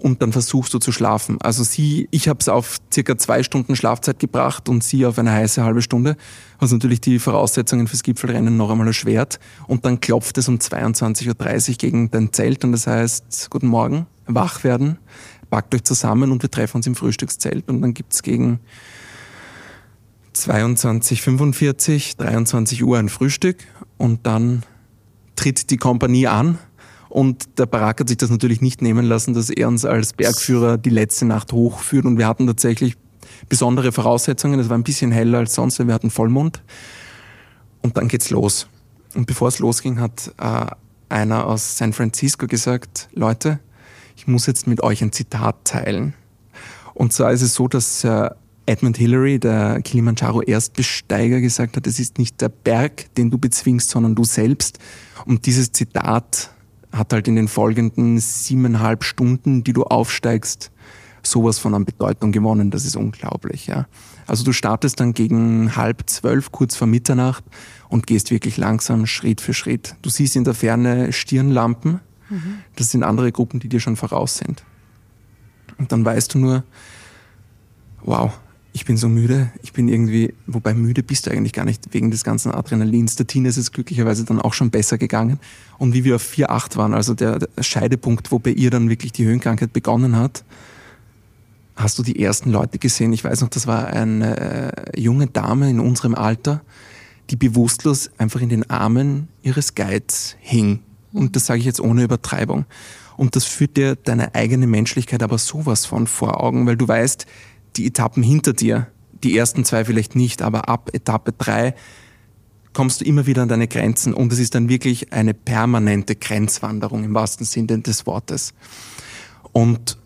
und dann versuchst du zu schlafen. Also sie, ich habe es auf circa zwei Stunden Schlafzeit gebracht und sie auf eine heiße halbe Stunde, was natürlich die Voraussetzungen fürs Gipfelrennen noch einmal erschwert. Und dann klopft es um 22.30 Uhr gegen dein Zelt und das heißt, guten Morgen, wach werden, packt euch zusammen und wir treffen uns im Frühstückszelt und dann gibt's gegen 22.45, 23 Uhr ein Frühstück und dann tritt die Kompanie an und der Barack hat sich das natürlich nicht nehmen lassen, dass er uns als Bergführer die letzte Nacht hochführt. Und wir hatten tatsächlich besondere Voraussetzungen. Es war ein bisschen heller als sonst, weil wir hatten Vollmond. Und dann geht's los. Und bevor es losging, hat äh, einer aus San Francisco gesagt, Leute, ich muss jetzt mit euch ein Zitat teilen. Und zwar ist es so, dass äh, Edmund Hillary, der Kilimanjaro Erstbesteiger, gesagt hat, es ist nicht der Berg, den du bezwingst, sondern du selbst. Und dieses Zitat hat halt in den folgenden siebeneinhalb Stunden, die du aufsteigst, sowas von an Bedeutung gewonnen. Das ist unglaublich, ja. Also du startest dann gegen halb zwölf, kurz vor Mitternacht und gehst wirklich langsam Schritt für Schritt. Du siehst in der Ferne Stirnlampen. Mhm. Das sind andere Gruppen, die dir schon voraus sind. Und dann weißt du nur, wow, ich bin so müde, ich bin irgendwie, wobei müde bist du eigentlich gar nicht wegen des ganzen Adrenalins. Der Tina ist es glücklicherweise dann auch schon besser gegangen. Und wie wir auf 4,8 waren, also der, der Scheidepunkt, wo bei ihr dann wirklich die Höhenkrankheit begonnen hat, hast du die ersten Leute gesehen. Ich weiß noch, das war eine äh, junge Dame in unserem Alter, die bewusstlos einfach in den Armen ihres Guides hing. Und das sage ich jetzt ohne Übertreibung. Und das führt dir deine eigene Menschlichkeit aber sowas von vor Augen, weil du weißt, die Etappen hinter dir, die ersten zwei vielleicht nicht, aber ab Etappe drei kommst du immer wieder an deine Grenzen und es ist dann wirklich eine permanente Grenzwanderung im wahrsten Sinne des Wortes. Und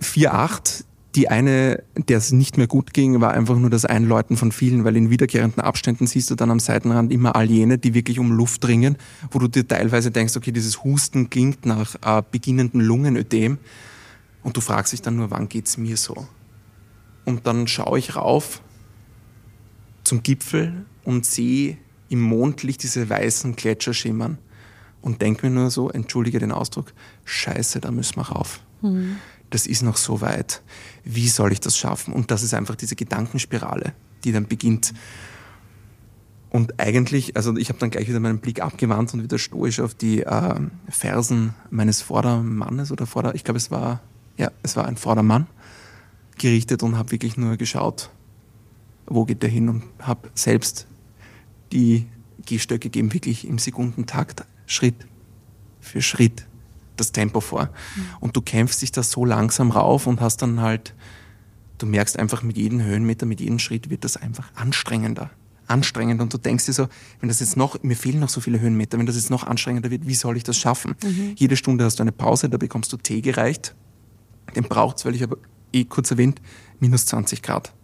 4.8, die eine, der es nicht mehr gut ging, war einfach nur das Einläuten von vielen, weil in wiederkehrenden Abständen siehst du dann am Seitenrand immer all jene, die wirklich um Luft dringen, wo du dir teilweise denkst, okay, dieses Husten klingt nach äh, beginnendem Lungenödem und du fragst dich dann nur, wann geht's mir so? Und dann schaue ich rauf zum Gipfel und sehe im Mondlicht diese weißen Gletscher schimmern und denke mir nur so, entschuldige den Ausdruck, scheiße, da müssen wir rauf. Mhm. Das ist noch so weit. Wie soll ich das schaffen? Und das ist einfach diese Gedankenspirale, die dann beginnt. Und eigentlich, also ich habe dann gleich wieder meinen Blick abgewandt und wieder stoisch auf die äh, Fersen meines Vordermannes oder Vorder, ich glaube es war, ja, es war ein Vordermann gerichtet und habe wirklich nur geschaut, wo geht der hin und habe selbst die Gehstöcke geben wirklich im Sekundentakt Schritt für Schritt das Tempo vor. Mhm. Und du kämpfst dich da so langsam rauf und hast dann halt, du merkst einfach mit jedem Höhenmeter, mit jedem Schritt wird das einfach anstrengender. Anstrengend und du denkst dir so, wenn das jetzt noch, mir fehlen noch so viele Höhenmeter, wenn das jetzt noch anstrengender wird, wie soll ich das schaffen? Mhm. Jede Stunde hast du eine Pause, da bekommst du Tee gereicht. Den braucht's, weil ich aber eh kurz erwähnt, minus 20 Grad.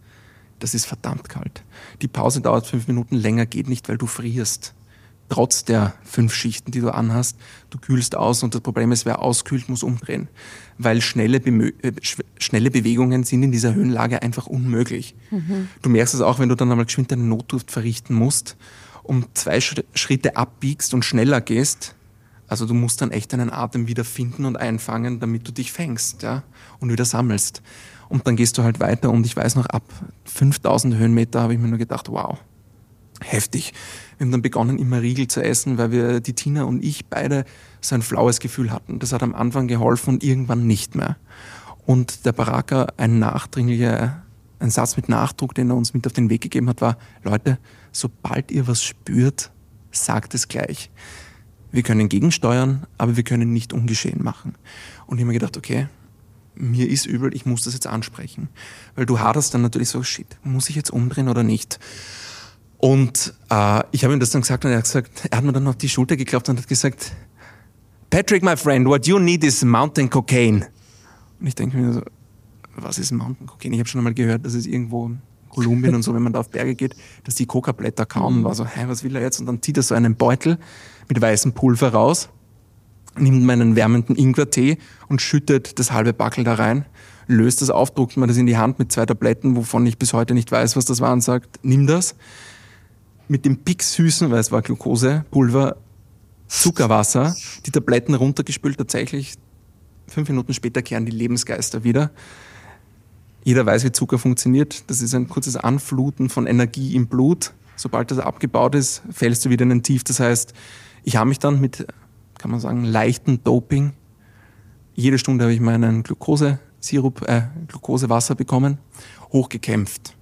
Das ist verdammt kalt. Die Pause dauert fünf Minuten länger, geht nicht, weil du frierst. Trotz der fünf Schichten, die du anhast, du kühlst aus und das Problem ist, wer auskühlt, muss umdrehen. Weil schnelle, Bemö äh, schnelle Bewegungen sind in dieser Höhenlage einfach unmöglich. Mhm. Du merkst es auch, wenn du dann einmal geschwind deine Notdurft verrichten musst, um zwei Schritte abbiegst und schneller gehst, also du musst dann echt deinen Atem wieder finden und einfangen, damit du dich fängst ja, und wieder sammelst. Und dann gehst du halt weiter und ich weiß noch, ab 5000 Höhenmeter habe ich mir nur gedacht, wow, heftig. Wir haben dann begonnen, immer Riegel zu essen, weil wir, die Tina und ich, beide so ein flaues Gefühl hatten. Das hat am Anfang geholfen und irgendwann nicht mehr. Und der Baraka, ein nachdringlicher, ein Satz mit Nachdruck, den er uns mit auf den Weg gegeben hat, war, Leute, sobald ihr was spürt, sagt es gleich. Wir können gegensteuern, aber wir können nicht ungeschehen machen. Und ich habe mir gedacht, okay, mir ist übel, ich muss das jetzt ansprechen. Weil du haderst dann natürlich so, shit, muss ich jetzt umdrehen oder nicht? Und äh, ich habe ihm das dann gesagt und er hat gesagt, er hat mir dann auf die Schulter geklopft und hat gesagt, Patrick, my friend, what you need is mountain cocaine. Und ich denke mir so, was ist Mountain Cocaine? Ich habe schon einmal gehört, dass es irgendwo in Kolumbien und so, wenn man da auf Berge geht, dass die Coca-Blätter kauen. War so, hey, was will er jetzt? Und dann zieht er so einen Beutel mit weißem Pulver raus, nimmt meinen wärmenden Ingwertee und schüttet das halbe Backel da rein, löst das auf, druckt mir das in die Hand mit zwei Tabletten, wovon ich bis heute nicht weiß, was das war, und sagt, nimm das. Mit dem Pix-Süßen, weil es war Glukosepulver, Zuckerwasser, die Tabletten runtergespült, tatsächlich fünf Minuten später kehren die Lebensgeister wieder. Jeder weiß, wie Zucker funktioniert. Das ist ein kurzes Anfluten von Energie im Blut. Sobald das abgebaut ist, fällst du wieder in ein Tief. Das heißt, ich habe mich dann mit, kann man sagen, leichten Doping, jede Stunde habe ich meinen Glukosesirup, äh, Glukosewasser bekommen, hochgekämpft.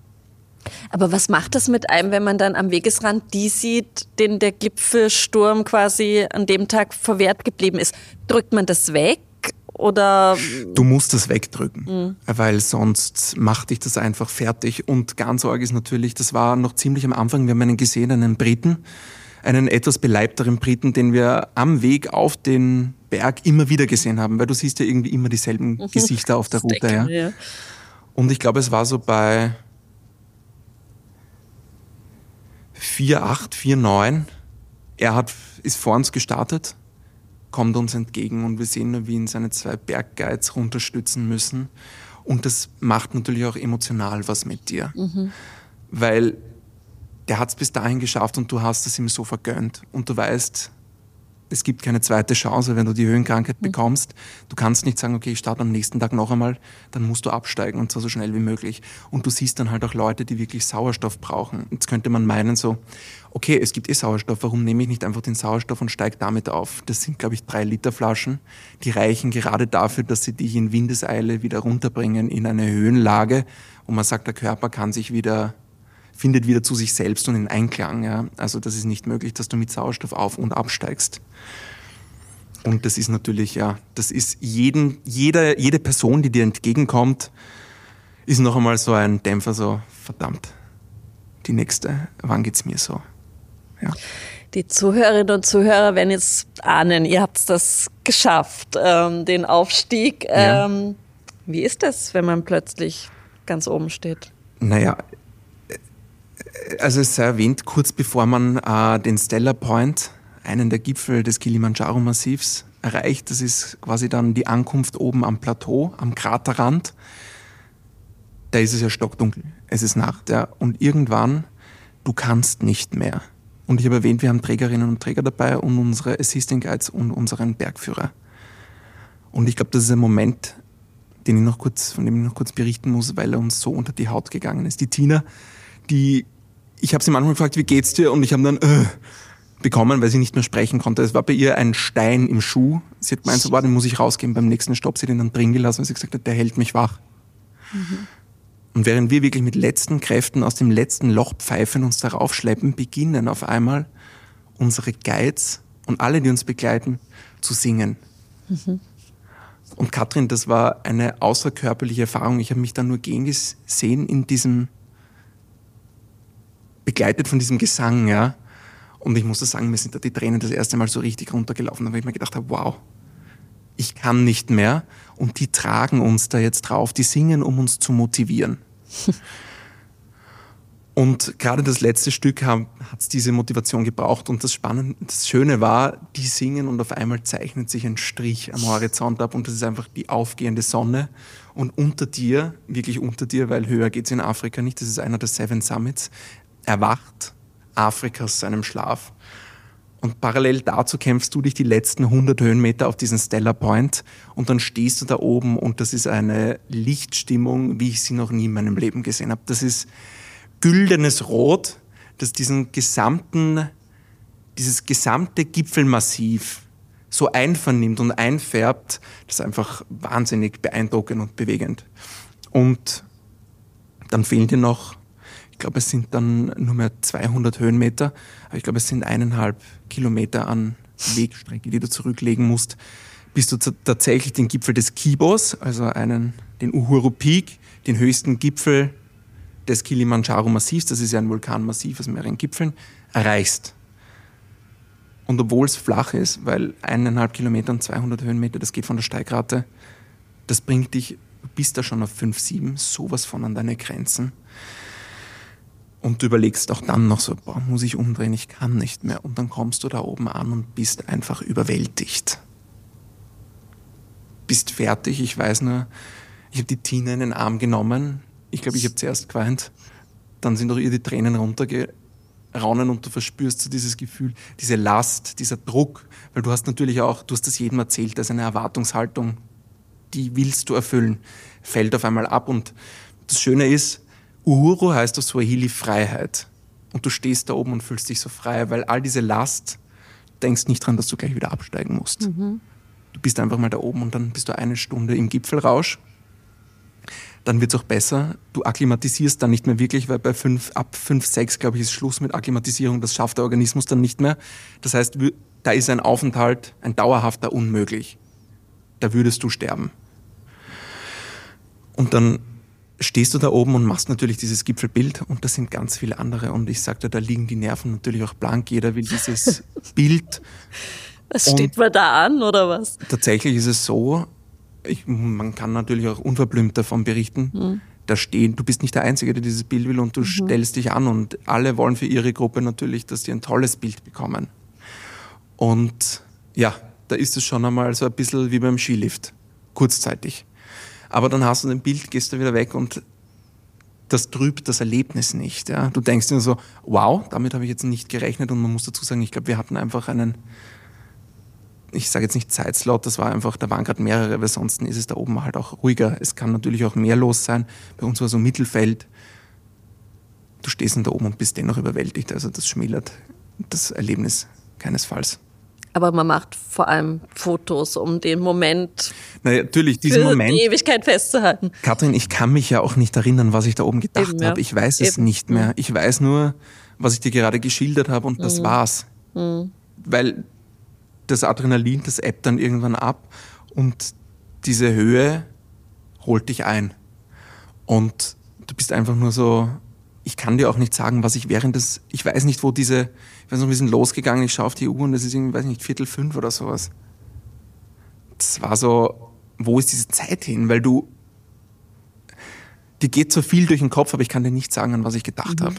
Aber was macht das mit einem, wenn man dann am Wegesrand die sieht, den der Gipfelsturm quasi an dem Tag verwehrt geblieben ist? Drückt man das weg? Oder du musst das wegdrücken, mhm. weil sonst macht dich das einfach fertig. Und ganz arg ist natürlich, das war noch ziemlich am Anfang, wir haben einen gesehen, einen Briten, einen etwas beleibteren Briten, den wir am Weg auf den Berg immer wieder gesehen haben, weil du siehst ja irgendwie immer dieselben mhm. Gesichter auf der Route. Ja. ja. Und ich glaube, es war so bei 4,8, 4,9. Er hat, ist vor uns gestartet, kommt uns entgegen und wir sehen nur, wie ihn seine zwei Bergguides runterstützen müssen. Und das macht natürlich auch emotional was mit dir. Mhm. Weil der hat es bis dahin geschafft und du hast es ihm so vergönnt. Und du weißt, Es gibt keine zweite Chance, wenn du die Höhenkrankheit mhm. bekommst. Du kannst nicht sagen, okay, ich starte am nächsten Tag noch einmal, dann musst du absteigen und zwar so schnell wie möglich. Und du siehst dann halt auch Leute, die wirklich Sauerstoff brauchen. Jetzt könnte man meinen so, okay, es gibt eh Sauerstoff, warum nehme ich nicht einfach den Sauerstoff und steige damit auf? Das sind, glaube ich, drei Liter Flaschen. Die reichen gerade dafür, dass sie dich in Windeseile wieder runterbringen in eine Höhenlage, wo man sagt, der Körper kann sich wieder findet wieder zu sich selbst und in Einklang. Ja? Also das ist nicht möglich, dass du mit Sauerstoff auf- und absteigst. Und das ist natürlich, ja, das ist jeden, jeder, jede Person, die dir entgegenkommt, ist noch einmal so ein Dämpfer, so verdammt, die nächste, wann geht's mir so? Ja. Die Zuhörerinnen und Zuhörer werden jetzt ahnen, ihr habt das geschafft, ähm, den Aufstieg. Ähm, ja. Wie ist das, wenn man plötzlich ganz oben steht? Naja, also es sei erwähnt, kurz bevor man äh, den Stellar Point, einen der Gipfel des Kilimanjaro-Massivs, erreicht, das ist quasi dann die Ankunft oben am Plateau, am Kraterrand, da ist es ja stockdunkel, es ist Nacht, ja, und irgendwann, du kannst nicht mehr. Und ich habe erwähnt, wir haben Trägerinnen und Träger dabei und unsere Assisting Guides und unseren Bergführer. Und ich glaube, das ist ein Moment, den ich noch kurz, von dem ich noch kurz berichten muss, weil er uns so unter die Haut gegangen ist. Die Tina, die ich habe sie manchmal gefragt, wie geht's dir? Und ich habe dann äh, bekommen, weil sie nicht mehr sprechen konnte. Es war bei ihr ein Stein im Schuh. Sie hat gemeint, so, war, den muss ich rausgeben. Beim nächsten Stopp sie den dann drin gelassen, weil sie gesagt hat, der hält mich wach. Mhm. Und während wir wirklich mit letzten Kräften aus dem letzten Loch pfeifen uns darauf schleppen, beginnen auf einmal unsere Guides und alle, die uns begleiten, zu singen. Mhm. Und Katrin, das war eine außerkörperliche Erfahrung. Ich habe mich da nur gehen gesehen in diesem begleitet von diesem Gesang, ja. Und ich muss sagen, mir sind da die Tränen das erste Mal so richtig runtergelaufen, weil ich mir gedacht habe, wow, ich kann nicht mehr. Und die tragen uns da jetzt drauf, die singen, um uns zu motivieren. Und gerade das letzte Stück hat es diese Motivation gebraucht. Und das Spannende, das Schöne war, die singen und auf einmal zeichnet sich ein Strich am Horizont ab und das ist einfach die aufgehende Sonne. Und unter dir, wirklich unter dir, weil höher geht es in Afrika nicht, das ist einer der Seven Summits, erwacht Afrika aus seinem Schlaf. Und parallel dazu kämpfst du dich die letzten 100 Höhenmeter auf diesen Stellar Point und dann stehst du da oben und das ist eine Lichtstimmung, wie ich sie noch nie in meinem Leben gesehen habe. Das ist güldenes Rot, das diesen gesamten, dieses gesamte Gipfelmassiv so einvernimmt und einfärbt. Das ist einfach wahnsinnig beeindruckend und bewegend. Und dann fehlen dir noch glaube, es sind dann nur mehr 200 Höhenmeter, aber ich glaube, es sind eineinhalb Kilometer an Wegstrecke, die du zurücklegen musst, bis du tatsächlich den Gipfel des Kibos, also einen, den Uhuru Peak, den höchsten Gipfel des Kilimanjaro-Massivs, das ist ja ein Vulkanmassiv aus mehreren Gipfeln, erreichst. Und obwohl es flach ist, weil eineinhalb Kilometer und 200 Höhenmeter, das geht von der Steigrate, das bringt dich, du bist da schon auf 5, 7, sowas von an deine Grenzen. Und du überlegst auch dann noch so, boah, muss ich umdrehen, ich kann nicht mehr. Und dann kommst du da oben an und bist einfach überwältigt. Bist fertig, ich weiß nur, ich habe die Tina in den Arm genommen. Ich glaube, ich habe zuerst geweint. Dann sind auch ihr die Tränen runtergeraunen und du verspürst so dieses Gefühl, diese Last, dieser Druck. Weil du hast natürlich auch, du hast das jedem erzählt, dass eine Erwartungshaltung, die willst du erfüllen, fällt auf einmal ab. Und das Schöne ist, Uhuru heißt auf Swahili Freiheit. Und du stehst da oben und fühlst dich so frei, weil all diese Last, denkst nicht dran, dass du gleich wieder absteigen musst. Mhm. Du bist einfach mal da oben und dann bist du eine Stunde im Gipfelrausch. Dann wird es auch besser. Du akklimatisierst dann nicht mehr wirklich, weil bei fünf, ab 5, 6, glaube ich, ist Schluss mit Akklimatisierung. Das schafft der Organismus dann nicht mehr. Das heißt, da ist ein Aufenthalt, ein dauerhafter unmöglich. Da würdest du sterben. Und dann stehst du da oben und machst natürlich dieses Gipfelbild und da sind ganz viele andere und ich sagte, da liegen die Nerven natürlich auch blank. Jeder will dieses Bild. Was steht man da an oder was? Tatsächlich ist es so, ich, man kann natürlich auch unverblümt davon berichten. Mhm. Da stehen, du bist nicht der Einzige, der dieses Bild will und du mhm. stellst dich an und alle wollen für ihre Gruppe natürlich, dass die ein tolles Bild bekommen. Und ja, da ist es schon einmal so ein bisschen wie beim Skilift, kurzzeitig. Aber dann hast du ein Bild, gehst du wieder weg und das trübt das Erlebnis nicht. Ja? Du denkst dir so, wow, damit habe ich jetzt nicht gerechnet und man muss dazu sagen, ich glaube, wir hatten einfach einen ich sage jetzt nicht Zeitslot, das war einfach, da waren gerade mehrere, weil sonst ist es da oben halt auch ruhiger. Es kann natürlich auch mehr los sein. Bei uns war so Mittelfeld. Du stehst dann da oben und bist dennoch überwältigt. Also das schmälert das Erlebnis keinesfalls. Aber man macht vor allem Fotos, um den Moment naja, natürlich, diesen für Moment, die Ewigkeit festzuhalten. Kathrin, ich kann mich ja auch nicht erinnern, was ich da oben gedacht ja. habe. Ich weiß es Eben. nicht mehr. Ich weiß nur, was ich dir gerade geschildert habe und Mhm. das war's. Weil das Adrenalin, das ebbt dann irgendwann ab und diese Höhe holt dich ein. Und du bist einfach nur so, ich kann dir auch nicht sagen, was ich während des, ich weiß nicht, wo diese, ich weiß noch, wir sind losgegangen, ich schaue auf die Uhr und es ist irgendwie, weiß nicht, Viertel fünf oder sowas. Das war so, wo ist diese Zeit hin? Weil du, dir geht so viel durch den Kopf, aber ich kann dir nicht sagen, an was ich gedacht habe.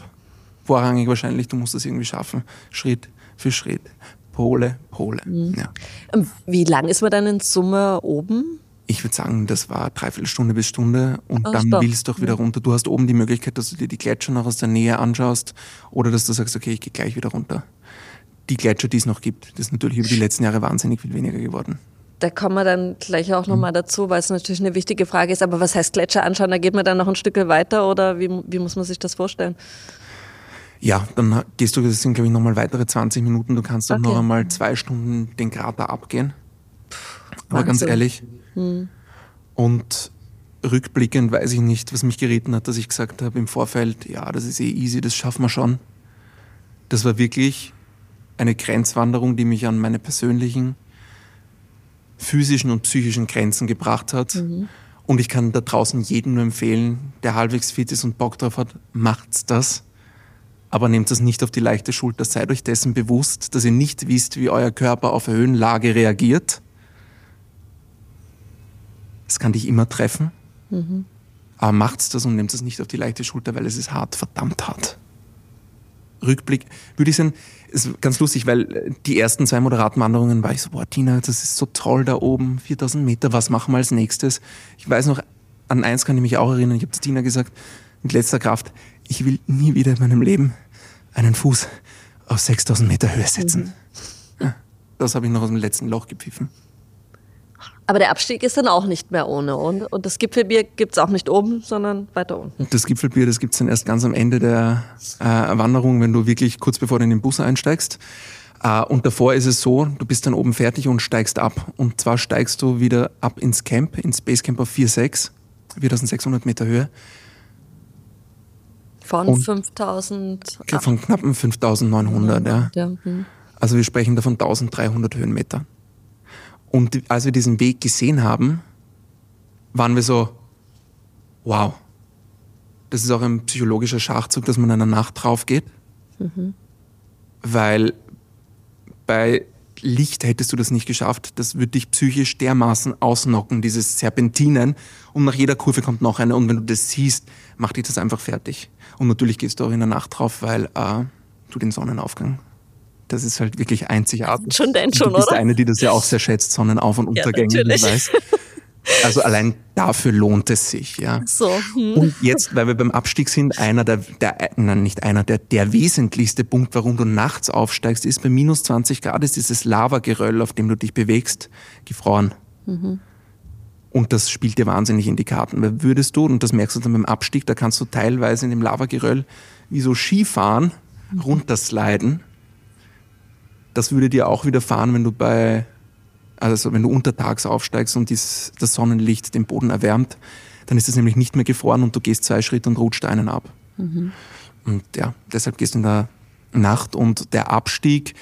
Vorrangig wahrscheinlich, du musst das irgendwie schaffen. Schritt für Schritt. Pole, Pole. Ja. Ähm, Wie lang ist man dann in Summe oben? Ich würde sagen, das war dreiviertel Stunde bis Stunde und Ach, dann stopp. willst du auch wieder runter. Du hast oben die Möglichkeit, dass du dir die Gletscher noch aus der Nähe anschaust oder dass du sagst, okay, ich gehe gleich wieder runter. Die Gletscher, die es noch gibt, das ist natürlich über die letzten Jahre wahnsinnig viel weniger geworden. Da kommen wir dann gleich auch nochmal dazu, weil es natürlich eine wichtige Frage ist. Aber was heißt Gletscher anschauen? Da geht man dann noch ein Stück weiter oder wie, wie muss man sich das vorstellen? Ja, dann gehst du, das sind glaube ich nochmal weitere 20 Minuten. Du kannst auch Okay. noch einmal zwei Stunden den Krater abgehen. Aber ganz Wahnsinn. Ehrlich. Und rückblickend weiß ich nicht, was mich geritten hat, dass ich gesagt habe im Vorfeld, ja, das ist eh easy, das schaffen wir schon. Das war wirklich eine Grenzwanderung, die mich an meine persönlichen physischen und psychischen Grenzen gebracht hat. Und ich kann da draußen jedem nur empfehlen, der halbwegs fit ist und Bock drauf hat, macht's das. Aber nehmt das nicht auf die leichte Schulter. Seid euch dessen bewusst, dass ihr nicht wisst, wie euer Körper auf Höhenlage reagiert. Es kann dich immer treffen. Aber macht's das und nehmt das nicht auf die leichte Schulter, weil es ist hart, verdammt hart. Rückblick, würde ich sagen, ist ganz lustig, weil äh, die ersten zwei moderaten Wanderungen war ich so, boah, Tina, das ist so toll da oben, 4000 Meter, was machen wir als nächstes? Ich weiß noch, an eins kann ich mich auch erinnern, ich habe zu Tina gesagt, mit letzter Kraft, ich will nie wieder in meinem Leben einen Fuß auf 6000 Meter Höhe setzen. Ja, das habe ich noch aus dem letzten Loch gepfiffen. Aber der Abstieg ist dann auch nicht mehr ohne. Und, und das Gipfelbier gibt es auch nicht oben, sondern weiter unten. Das Gipfelbier, das gibt's dann erst ganz am Ende der äh, Wanderung, wenn du wirklich kurz bevor du in den Bus einsteigst. Äh, und davor ist es so, du bist dann oben fertig und steigst ab. Und zwar steigst du wieder ab ins Camp, ins Basecamp auf 4,6, 4600 Meter Höhe, Von Und- 5000. von knappen 5900. Ja. Ja, hm. Also wir sprechen da von 1300 Höhenmeter. Und als wir diesen Weg gesehen haben, waren wir so, wow, das ist auch ein psychologischer Schachzug, dass man in einer Nacht drauf geht. Weil bei Licht hättest du das nicht geschafft. Das würde dich psychisch dermaßen ausnocken, dieses Serpentinen. Und nach jeder Kurve kommt noch eine. Und wenn du das siehst, macht dich das einfach fertig. Und natürlich gehst du auch in der Nacht drauf, weil äh, du den Sonnenaufgang, das ist halt wirklich einzigartig. Schon denn schon, du bist oder? eine, die das ja auch sehr schätzt, Sonnenauf- und Ja, Untergänge, ich weiß. Also allein dafür lohnt es sich, ja. So. Hm. Und jetzt, weil wir beim Abstieg sind, einer der, der nein, nicht einer, der, der wesentlichste Punkt, warum du nachts aufsteigst, ist bei minus 20 Grad ist dieses Lavageröll, auf dem du dich bewegst, gefroren. Und das spielt dir wahnsinnig in die Karten. Weil würdest du, und das merkst du dann beim Abstieg, da kannst du teilweise in dem Lavageröll wie so Skifahren runtersliden. Das würde dir auch widerfahren, wenn du bei, also wenn du untertags aufsteigst und dies, das Sonnenlicht den Boden erwärmt, dann ist es nämlich nicht mehr gefroren und du gehst zwei Schritte und rutscht einen ab. Und ja, deshalb gehst du in der Nacht und der Abstieg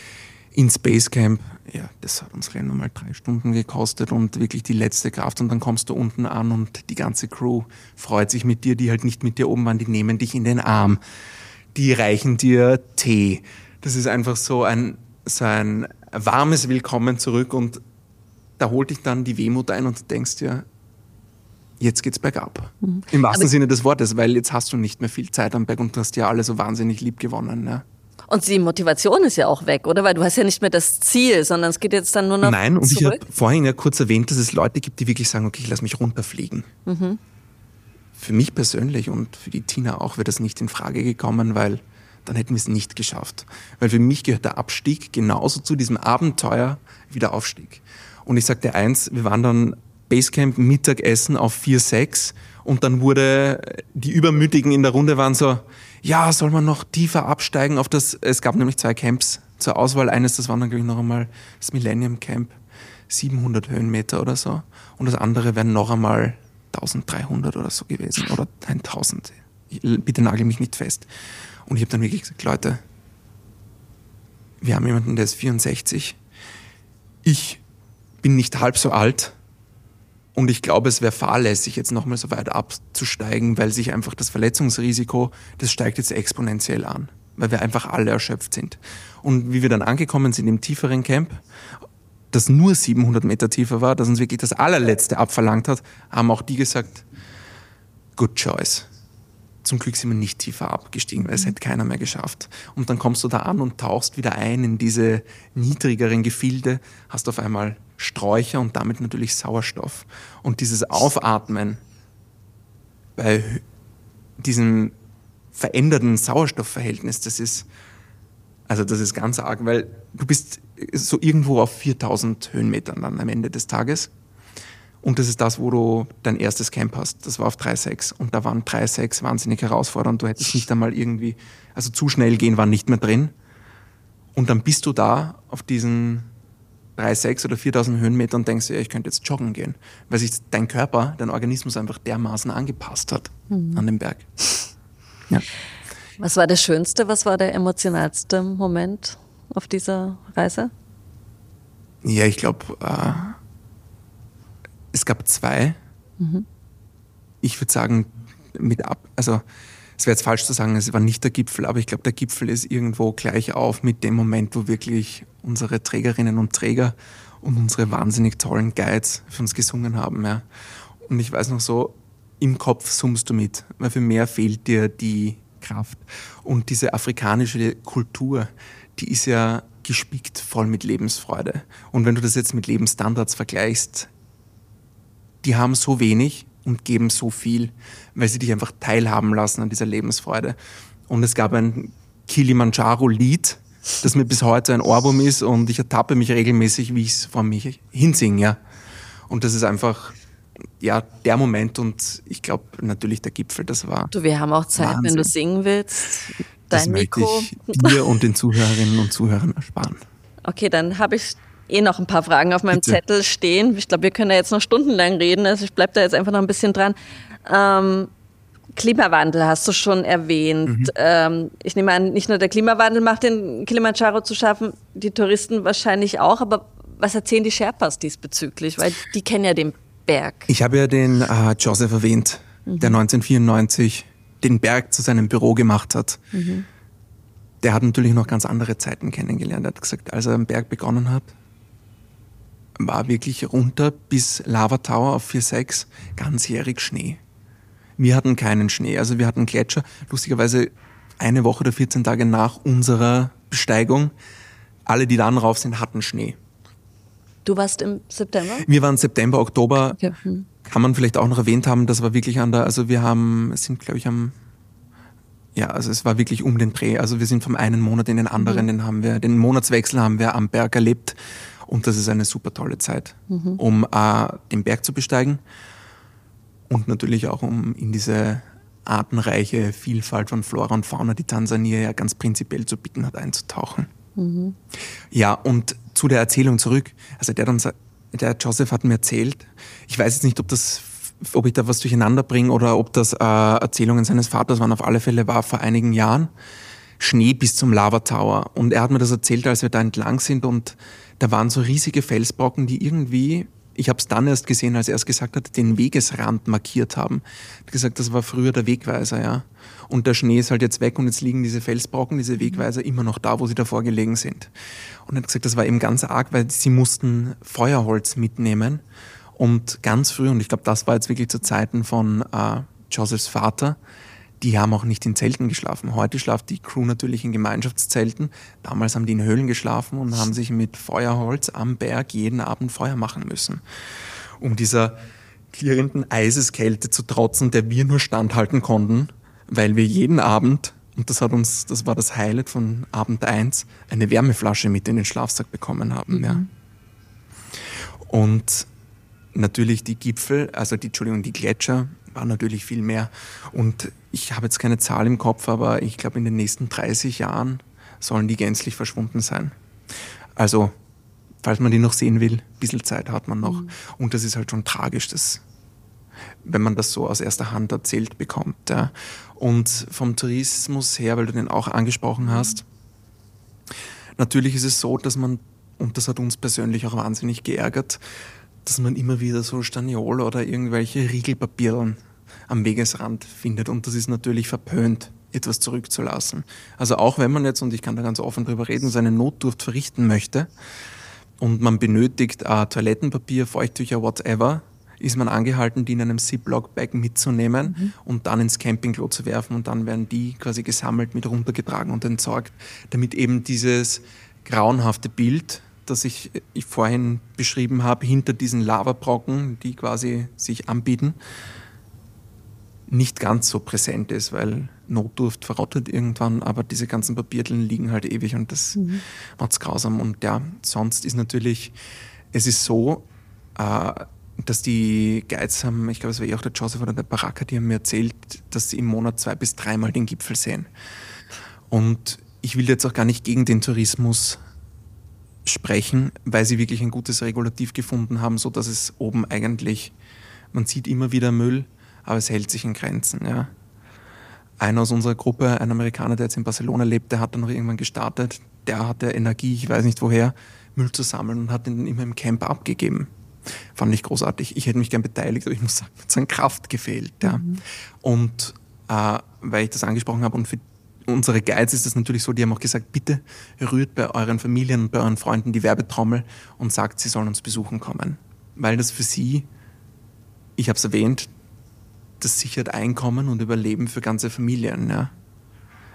ins Basecamp, ja, das hat uns gleich nochmal drei Stunden gekostet und wirklich die letzte Kraft und dann kommst du unten an und die ganze Crew freut sich mit dir, die halt nicht mit dir oben waren, die nehmen dich in den Arm, die reichen dir Tee. Das ist einfach so ein, so ein warmes Willkommen zurück und da holt dich dann die Wehmut ein und denkst dir, jetzt geht's bergab. Im wahrsten Aber- Sinne des Wortes, weil jetzt hast du nicht mehr viel Zeit am Berg und du hast ja alle so wahnsinnig lieb gewonnen. Ja. Und die Motivation ist ja auch weg, oder? Weil du hast ja nicht mehr das Ziel, sondern es geht jetzt dann nur noch Nein, und ich zurück. habe vorhin ja kurz erwähnt, dass es Leute gibt, die wirklich sagen, okay, ich lass mich runterfliegen. Für mich persönlich und für die Tina auch wäre das nicht in Frage gekommen, weil dann hätten wir es nicht geschafft. Weil für mich gehört der Abstieg genauso zu diesem Abenteuer wie der Aufstieg. Und ich sagte eins, wir waren dann Basecamp Mittagessen auf 4,6 und dann wurde die Übermütigen in der Runde waren so, ja, soll man noch tiefer absteigen auf das, es gab nämlich zwei Camps zur Auswahl. Eines, das war dann, glaube ich, noch einmal das Millennium Camp, 700 Höhenmeter oder so. Und das andere wären noch einmal 1300 oder so gewesen oder 1000. Bitte nagel mich nicht fest. Und ich habe dann wirklich gesagt, Leute, wir haben jemanden, der ist 64. Ich bin nicht halb so alt. Und ich glaube, es wäre fahrlässig, jetzt nochmal so weit abzusteigen, weil sich einfach das Verletzungsrisiko, das steigt jetzt exponentiell an, weil wir einfach alle erschöpft sind. Und wie wir dann angekommen sind im tieferen Camp, das nur 700 Meter tiefer war, das uns wirklich das allerletzte abverlangt hat, haben auch die gesagt, good choice. Zum Glück sind wir nicht tiefer abgestiegen, weil es hätte keiner mehr geschafft. Und dann kommst du da an und tauchst wieder ein in diese niedrigeren Gefilde, hast auf einmal Sträucher und damit natürlich Sauerstoff. Und dieses Aufatmen bei diesem veränderten Sauerstoffverhältnis, das ist, also das ist ganz arg, weil du bist so irgendwo auf 4000 Höhenmetern dann am Ende des Tages. Und das ist das, wo du dein erstes Camp hast. Das war auf 3,6. Und da waren 3,6 wahnsinnig herausfordernd. Du hättest nicht einmal irgendwie, also zu schnell gehen war nicht mehr drin. Und dann bist du da auf diesen 3,6 oder 4000 Höhenmetern und denkst dir, ich könnte jetzt joggen gehen. Weil sich dein Körper, dein Organismus einfach dermaßen angepasst hat mhm. an den Berg. Ja. Was war das Schönste, was war der emotionalste Moment auf dieser Reise? Ja, ich glaube, äh, es gab zwei. Mhm. Ich würde sagen, mit ab, also es wäre jetzt falsch zu sagen, es war nicht der Gipfel, aber ich glaube, der Gipfel ist irgendwo gleich auf mit dem Moment, wo wirklich unsere Trägerinnen und Träger und unsere wahnsinnig tollen Guides für uns gesungen haben. Ja. Und ich weiß noch so, im Kopf summst du mit, weil für mehr fehlt dir die Kraft. Und diese afrikanische Kultur, die ist ja gespickt voll mit Lebensfreude. Und wenn du das jetzt mit Lebensstandards vergleichst, die haben so wenig und geben so viel, weil sie dich einfach teilhaben lassen an dieser Lebensfreude. Und es gab ein Kilimanjaro-Lied, das mir bis heute ein Ohrwurm ist und ich ertappe mich regelmäßig, wie ich es vor mich hinsinge. Ja. Und das ist einfach ja, der Moment und ich glaube natürlich der Gipfel, das war. Du, wir haben auch Zeit, Wahnsinn. wenn du singen willst. Dein das möchte ich dir und den Zuhörerinnen und Zuhörern ersparen. Okay, dann habe ich eh noch ein paar Fragen auf meinem Bitte. Zettel stehen. Ich glaube, wir können da jetzt noch stundenlang reden, also ich bleibe da jetzt einfach noch ein bisschen dran. Ähm, Klimawandel hast du schon erwähnt. Mhm. Ähm, ich nehme an, nicht nur der Klimawandel macht den Kilimanjaro zu schaffen, die Touristen wahrscheinlich auch, aber was erzählen die Sherpas diesbezüglich? Weil die kennen ja den Berg. Ich habe ja den äh, Joseph erwähnt, mhm. der 1994 den Berg zu seinem Büro gemacht hat. Mhm. Der hat natürlich noch ganz andere Zeiten kennengelernt. Er hat gesagt, als er am Berg begonnen hat, war wirklich runter bis Lava Tower auf 4,6 ganzjährig Schnee. Wir hatten keinen Schnee, also wir hatten Gletscher. Lustigerweise eine Woche oder 14 Tage nach unserer Besteigung, alle, die dann rauf sind, hatten Schnee. Du warst im September? Wir waren September, Oktober. Okay. Hm. Kann man vielleicht auch noch erwähnt haben, das war wirklich an der, also wir haben, sind glaube ich am, ja, also es war wirklich um den Dreh. Also wir sind vom einen Monat in den anderen, mhm. den haben wir, den Monatswechsel haben wir am Berg erlebt. Und das ist eine super tolle Zeit, mhm. um äh, den Berg zu besteigen und natürlich auch um in diese artenreiche Vielfalt von Flora und Fauna, die Tansania ja ganz prinzipiell zu bieten hat, einzutauchen. Mhm. Ja, und zu der Erzählung zurück. Also der, dann, der Joseph hat mir erzählt, ich weiß jetzt nicht, ob das ob ich da was durcheinander bringe oder ob das äh, Erzählungen seines Vaters waren. Auf alle Fälle war vor einigen Jahren Schnee bis zum Lava Tower. Und er hat mir das erzählt, als wir da entlang sind und da waren so riesige Felsbrocken, die irgendwie, ich habe es dann erst gesehen, als er es gesagt hat, den Wegesrand markiert haben. Er hat gesagt, das war früher der Wegweiser, ja. Und der Schnee ist halt jetzt weg und jetzt liegen diese Felsbrocken, diese Wegweiser immer noch da, wo sie davor gelegen sind. Und er hat gesagt, das war eben ganz arg, weil sie mussten Feuerholz mitnehmen. Und ganz früh, und ich glaube, das war jetzt wirklich zu Zeiten von äh, Josephs Vater, die haben auch nicht in Zelten geschlafen. Heute schlaft die Crew natürlich in Gemeinschaftszelten. Damals haben die in Höhlen geschlafen und haben sich mit Feuerholz am Berg jeden Abend Feuer machen müssen. Um dieser klirrenden Eiseskälte zu trotzen, der wir nur standhalten konnten, weil wir jeden Abend und das hat uns, das war das Highlight von Abend 1, eine Wärmeflasche mit in den Schlafsack bekommen haben. Mhm. Ja. Und natürlich die Gipfel, also die, Entschuldigung, die Gletscher waren natürlich viel mehr. Und ich habe jetzt keine Zahl im Kopf, aber ich glaube, in den nächsten 30 Jahren sollen die gänzlich verschwunden sein. Also, falls man die noch sehen will, ein bisschen Zeit hat man noch. Mhm. Und das ist halt schon tragisch, das, wenn man das so aus erster Hand erzählt bekommt. Ja. Und vom Tourismus her, weil du den auch angesprochen hast, natürlich ist es so, dass man, und das hat uns persönlich auch wahnsinnig geärgert, dass man immer wieder so Staniol oder irgendwelche Riegelpapieren am Wegesrand findet. Und das ist natürlich verpönt, etwas zurückzulassen. Also auch wenn man jetzt, und ich kann da ganz offen drüber reden, seine Notdurft verrichten möchte und man benötigt äh, Toilettenpapier, Feuchttücher, whatever, ist man angehalten, die in einem Ziploc-Bag mitzunehmen mhm. und dann ins Campingklo zu werfen und dann werden die quasi gesammelt, mit runtergetragen und entsorgt, damit eben dieses grauenhafte Bild, das ich, ich vorhin beschrieben habe, hinter diesen Lavabrocken, die quasi sich anbieten, nicht ganz so präsent ist, weil Notdurft verrottet irgendwann, aber diese ganzen Papierteln liegen halt ewig und das mhm. macht es grausam. Und ja, sonst ist natürlich, es ist so, äh, dass die Guides haben, ich glaube, es war eh auch der Joseph oder der Baraka, die haben mir erzählt, dass sie im Monat zwei bis dreimal den Gipfel sehen. Und ich will jetzt auch gar nicht gegen den Tourismus sprechen, weil sie wirklich ein gutes Regulativ gefunden haben, so dass es oben eigentlich, man sieht immer wieder Müll, aber es hält sich in Grenzen. Ja. Einer aus unserer Gruppe, ein Amerikaner, der jetzt in Barcelona lebt, der hat dann noch irgendwann gestartet, der hatte Energie, ich weiß nicht woher, Müll zu sammeln und hat ihn immer im Camp abgegeben. Fand ich großartig. Ich hätte mich gern beteiligt, aber ich muss sagen, mir hat an Kraft gefehlt. Ja. Mhm. Und äh, weil ich das angesprochen habe und für unsere Guides ist es natürlich so, die haben auch gesagt, bitte rührt bei euren Familien und bei euren Freunden die Werbetrommel und sagt, sie sollen uns besuchen kommen. Weil das für sie, ich habe es erwähnt, das sichert Einkommen und Überleben für ganze Familien. Ja.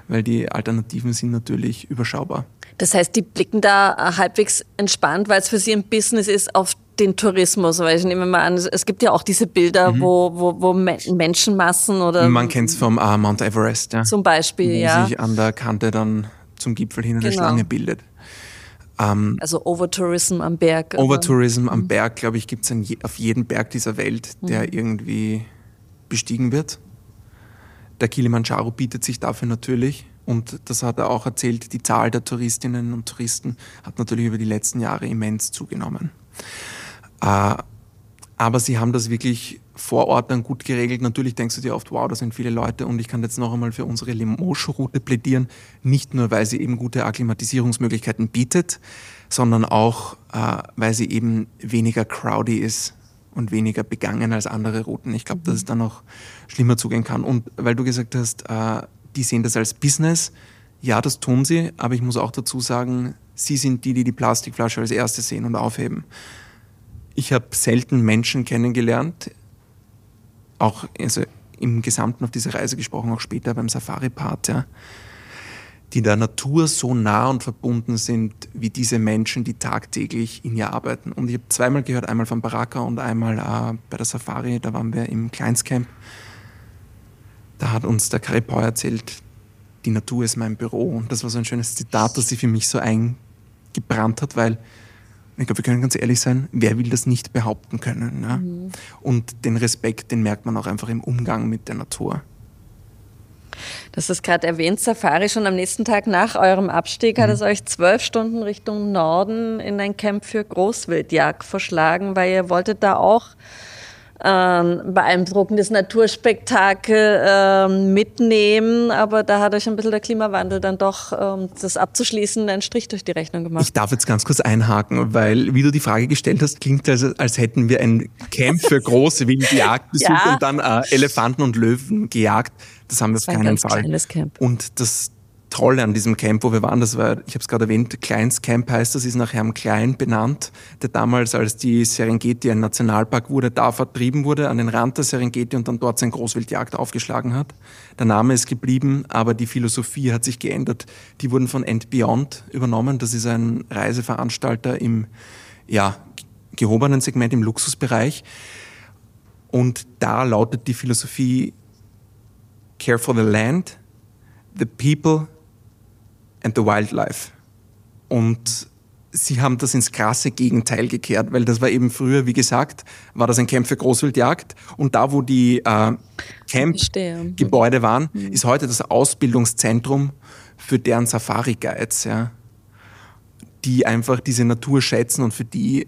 Weil die Alternativen sind natürlich überschaubar. Das heißt, die blicken da halbwegs entspannt, weil es für sie ein Business ist, auf den Tourismus, weil ich nehme mal an, es gibt ja auch diese Bilder, mhm. wo, wo, wo Menschenmassen oder. Man kennt es vom uh, Mount Everest, ja. Zum Beispiel, wo ja. sich an der Kante dann zum Gipfel hin eine genau. Schlange bildet. Ähm, also Overtourism am Berg. Overtourism am mhm. Berg, glaube ich, gibt es auf jedem Berg dieser Welt, der mhm. irgendwie bestiegen wird. Der Kilimanjaro bietet sich dafür natürlich. Und das hat er auch erzählt, die Zahl der Touristinnen und Touristen hat natürlich über die letzten Jahre immens zugenommen. Äh, aber sie haben das wirklich vor Ort dann gut geregelt. Natürlich denkst du dir oft, wow, da sind viele Leute und ich kann jetzt noch einmal für unsere Limoges-Route plädieren. Nicht nur, weil sie eben gute Akklimatisierungsmöglichkeiten bietet, sondern auch, äh, weil sie eben weniger crowdy ist und weniger begangen als andere Routen. Ich glaube, dass es dann noch schlimmer zugehen kann. Und weil du gesagt hast, äh, die sehen das als Business, ja, das tun sie, aber ich muss auch dazu sagen, sie sind die, die die Plastikflasche als erste sehen und aufheben. Ich habe selten Menschen kennengelernt, auch also im Gesamten auf dieser Reise gesprochen, auch später beim Safari-Part, ja, die der Natur so nah und verbunden sind wie diese Menschen, die tagtäglich in ihr arbeiten. Und ich habe zweimal gehört, einmal von Baraka und einmal äh, bei der Safari, da waren wir im Kleinscamp. Da hat uns der Karipau erzählt, die Natur ist mein Büro. Und das war so ein schönes Zitat, das sich für mich so eingebrannt hat, weil ich glaube, wir können ganz ehrlich sein, wer will das nicht behaupten können? Ja? Mhm. Und den Respekt, den merkt man auch einfach im Umgang mit der Natur. Das ist gerade erwähnt, Safari schon am nächsten Tag nach eurem Abstieg mhm. hat es euch zwölf Stunden Richtung Norden in ein Camp für Großwildjagd verschlagen, weil ihr wolltet da auch ähm, beeindruckendes Naturspektakel ähm, mitnehmen. Aber da hat euch ein bisschen der Klimawandel dann doch ähm, das abzuschließen einen Strich durch die Rechnung gemacht. Ich darf jetzt ganz kurz einhaken, weil wie du die Frage gestellt hast, klingt als, als hätten wir ein Camp für große Wildjagd besucht ja. und dann äh, Elefanten und Löwen gejagt. Das haben wir auf keinen Fall. Und das Tolle an diesem Camp, wo wir waren, das war, ich habe es gerade erwähnt, Kleins Camp heißt das, ist nach Herrn Klein benannt, der damals, als die Serengeti ein Nationalpark wurde, da vertrieben wurde, an den Rand der Serengeti und dann dort sein Großwildjagd aufgeschlagen hat. Der Name ist geblieben, aber die Philosophie hat sich geändert. Die wurden von End Beyond übernommen. Das ist ein Reiseveranstalter im ja, gehobenen Segment, im Luxusbereich. Und da lautet die Philosophie Care for the Land, the people and the wildlife. Und sie haben das ins krasse Gegenteil gekehrt, weil das war eben früher, wie gesagt, war das ein Camp für Großwildjagd und da, wo die äh, Camp-Gebäude waren, mhm. ist heute das Ausbildungszentrum für deren Safari-Guides, ja, die einfach diese Natur schätzen und für die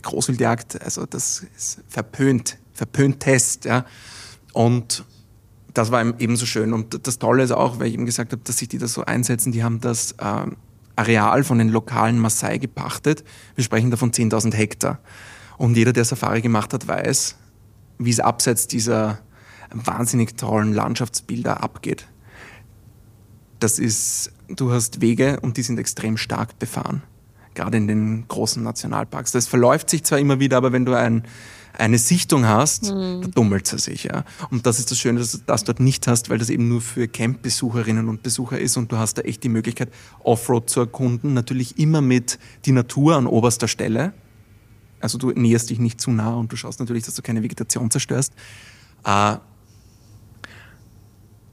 Großwildjagd, also das ist verpönt, verpönt Test, ja. Und das war eben so schön. Und das Tolle ist auch, weil ich eben gesagt habe, dass sich die da so einsetzen, die haben das äh, Areal von den lokalen Maasai gepachtet. Wir sprechen da von 10.000 Hektar. Und jeder, der Safari gemacht hat, weiß, wie es abseits dieser wahnsinnig tollen Landschaftsbilder abgeht. Das ist, du hast Wege und die sind extrem stark befahren. Gerade in den großen Nationalparks. Das verläuft sich zwar immer wieder, aber wenn du ein eine Sichtung hast, mhm. da dummelt es sich. Ja. Und das ist das Schöne, dass du das dort nicht hast, weil das eben nur für Campbesucherinnen und Besucher ist und du hast da echt die Möglichkeit, Offroad zu erkunden. Natürlich immer mit die Natur an oberster Stelle. Also du näherst dich nicht zu nah und du schaust natürlich, dass du keine Vegetation zerstörst. Äh,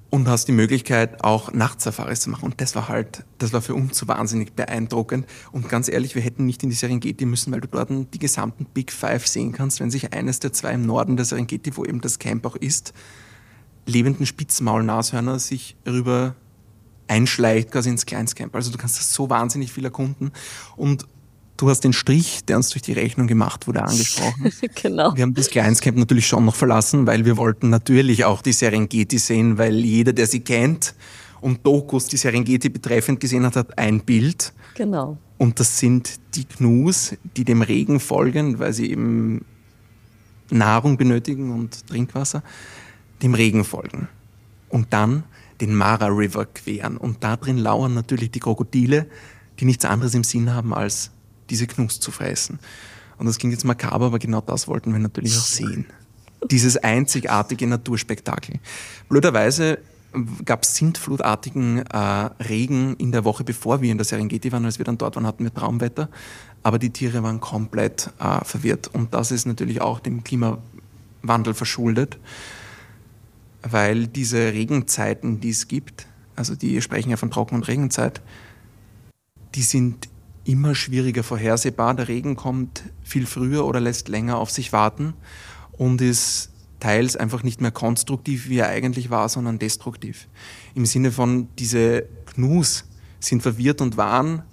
und hast die Möglichkeit, auch Nachtsafaris zu machen. Und das war halt, das war für uns so wahnsinnig beeindruckend. Und ganz ehrlich, wir hätten nicht in die Serengeti müssen, weil du dort die gesamten Big Five sehen kannst, wenn sich eines der zwei im Norden der Serengeti, wo eben das Camp auch ist, lebenden Spitzmaulnashörner sich rüber einschleicht quasi ins Kleinscamp. Also du kannst das so wahnsinnig viel erkunden. Und Du hast den Strich, der uns durch die Rechnung gemacht wurde, angesprochen. genau. Wir haben das Kleinscamp natürlich schon noch verlassen, weil wir wollten natürlich auch die Serengeti sehen, weil jeder, der sie kennt und Dokus, die Serengeti betreffend gesehen hat, hat ein Bild. Genau. Und das sind die Gnus, die dem Regen folgen, weil sie eben Nahrung benötigen und Trinkwasser, dem Regen folgen. Und dann den Mara River queren. Und da drin lauern natürlich die Krokodile, die nichts anderes im Sinn haben als diese Knuss zu fressen. Und das klingt jetzt makaber, aber genau das wollten wir natürlich auch sehen. Dieses einzigartige Naturspektakel. Blöderweise gab es sintflutartigen äh, Regen in der Woche, bevor wir in der Serengeti waren. Als wir dann dort waren, hatten wir Traumwetter. Aber die Tiere waren komplett äh, verwirrt. Und das ist natürlich auch dem Klimawandel verschuldet, weil diese Regenzeiten, die es gibt, also die sprechen ja von Trocken- und Regenzeit, die sind immer schwieriger vorhersehbar. Der Regen kommt viel früher oder lässt länger auf sich warten und ist teils einfach nicht mehr konstruktiv, wie er eigentlich war, sondern destruktiv. Im Sinne von, diese Gnus sind verwirrt und waren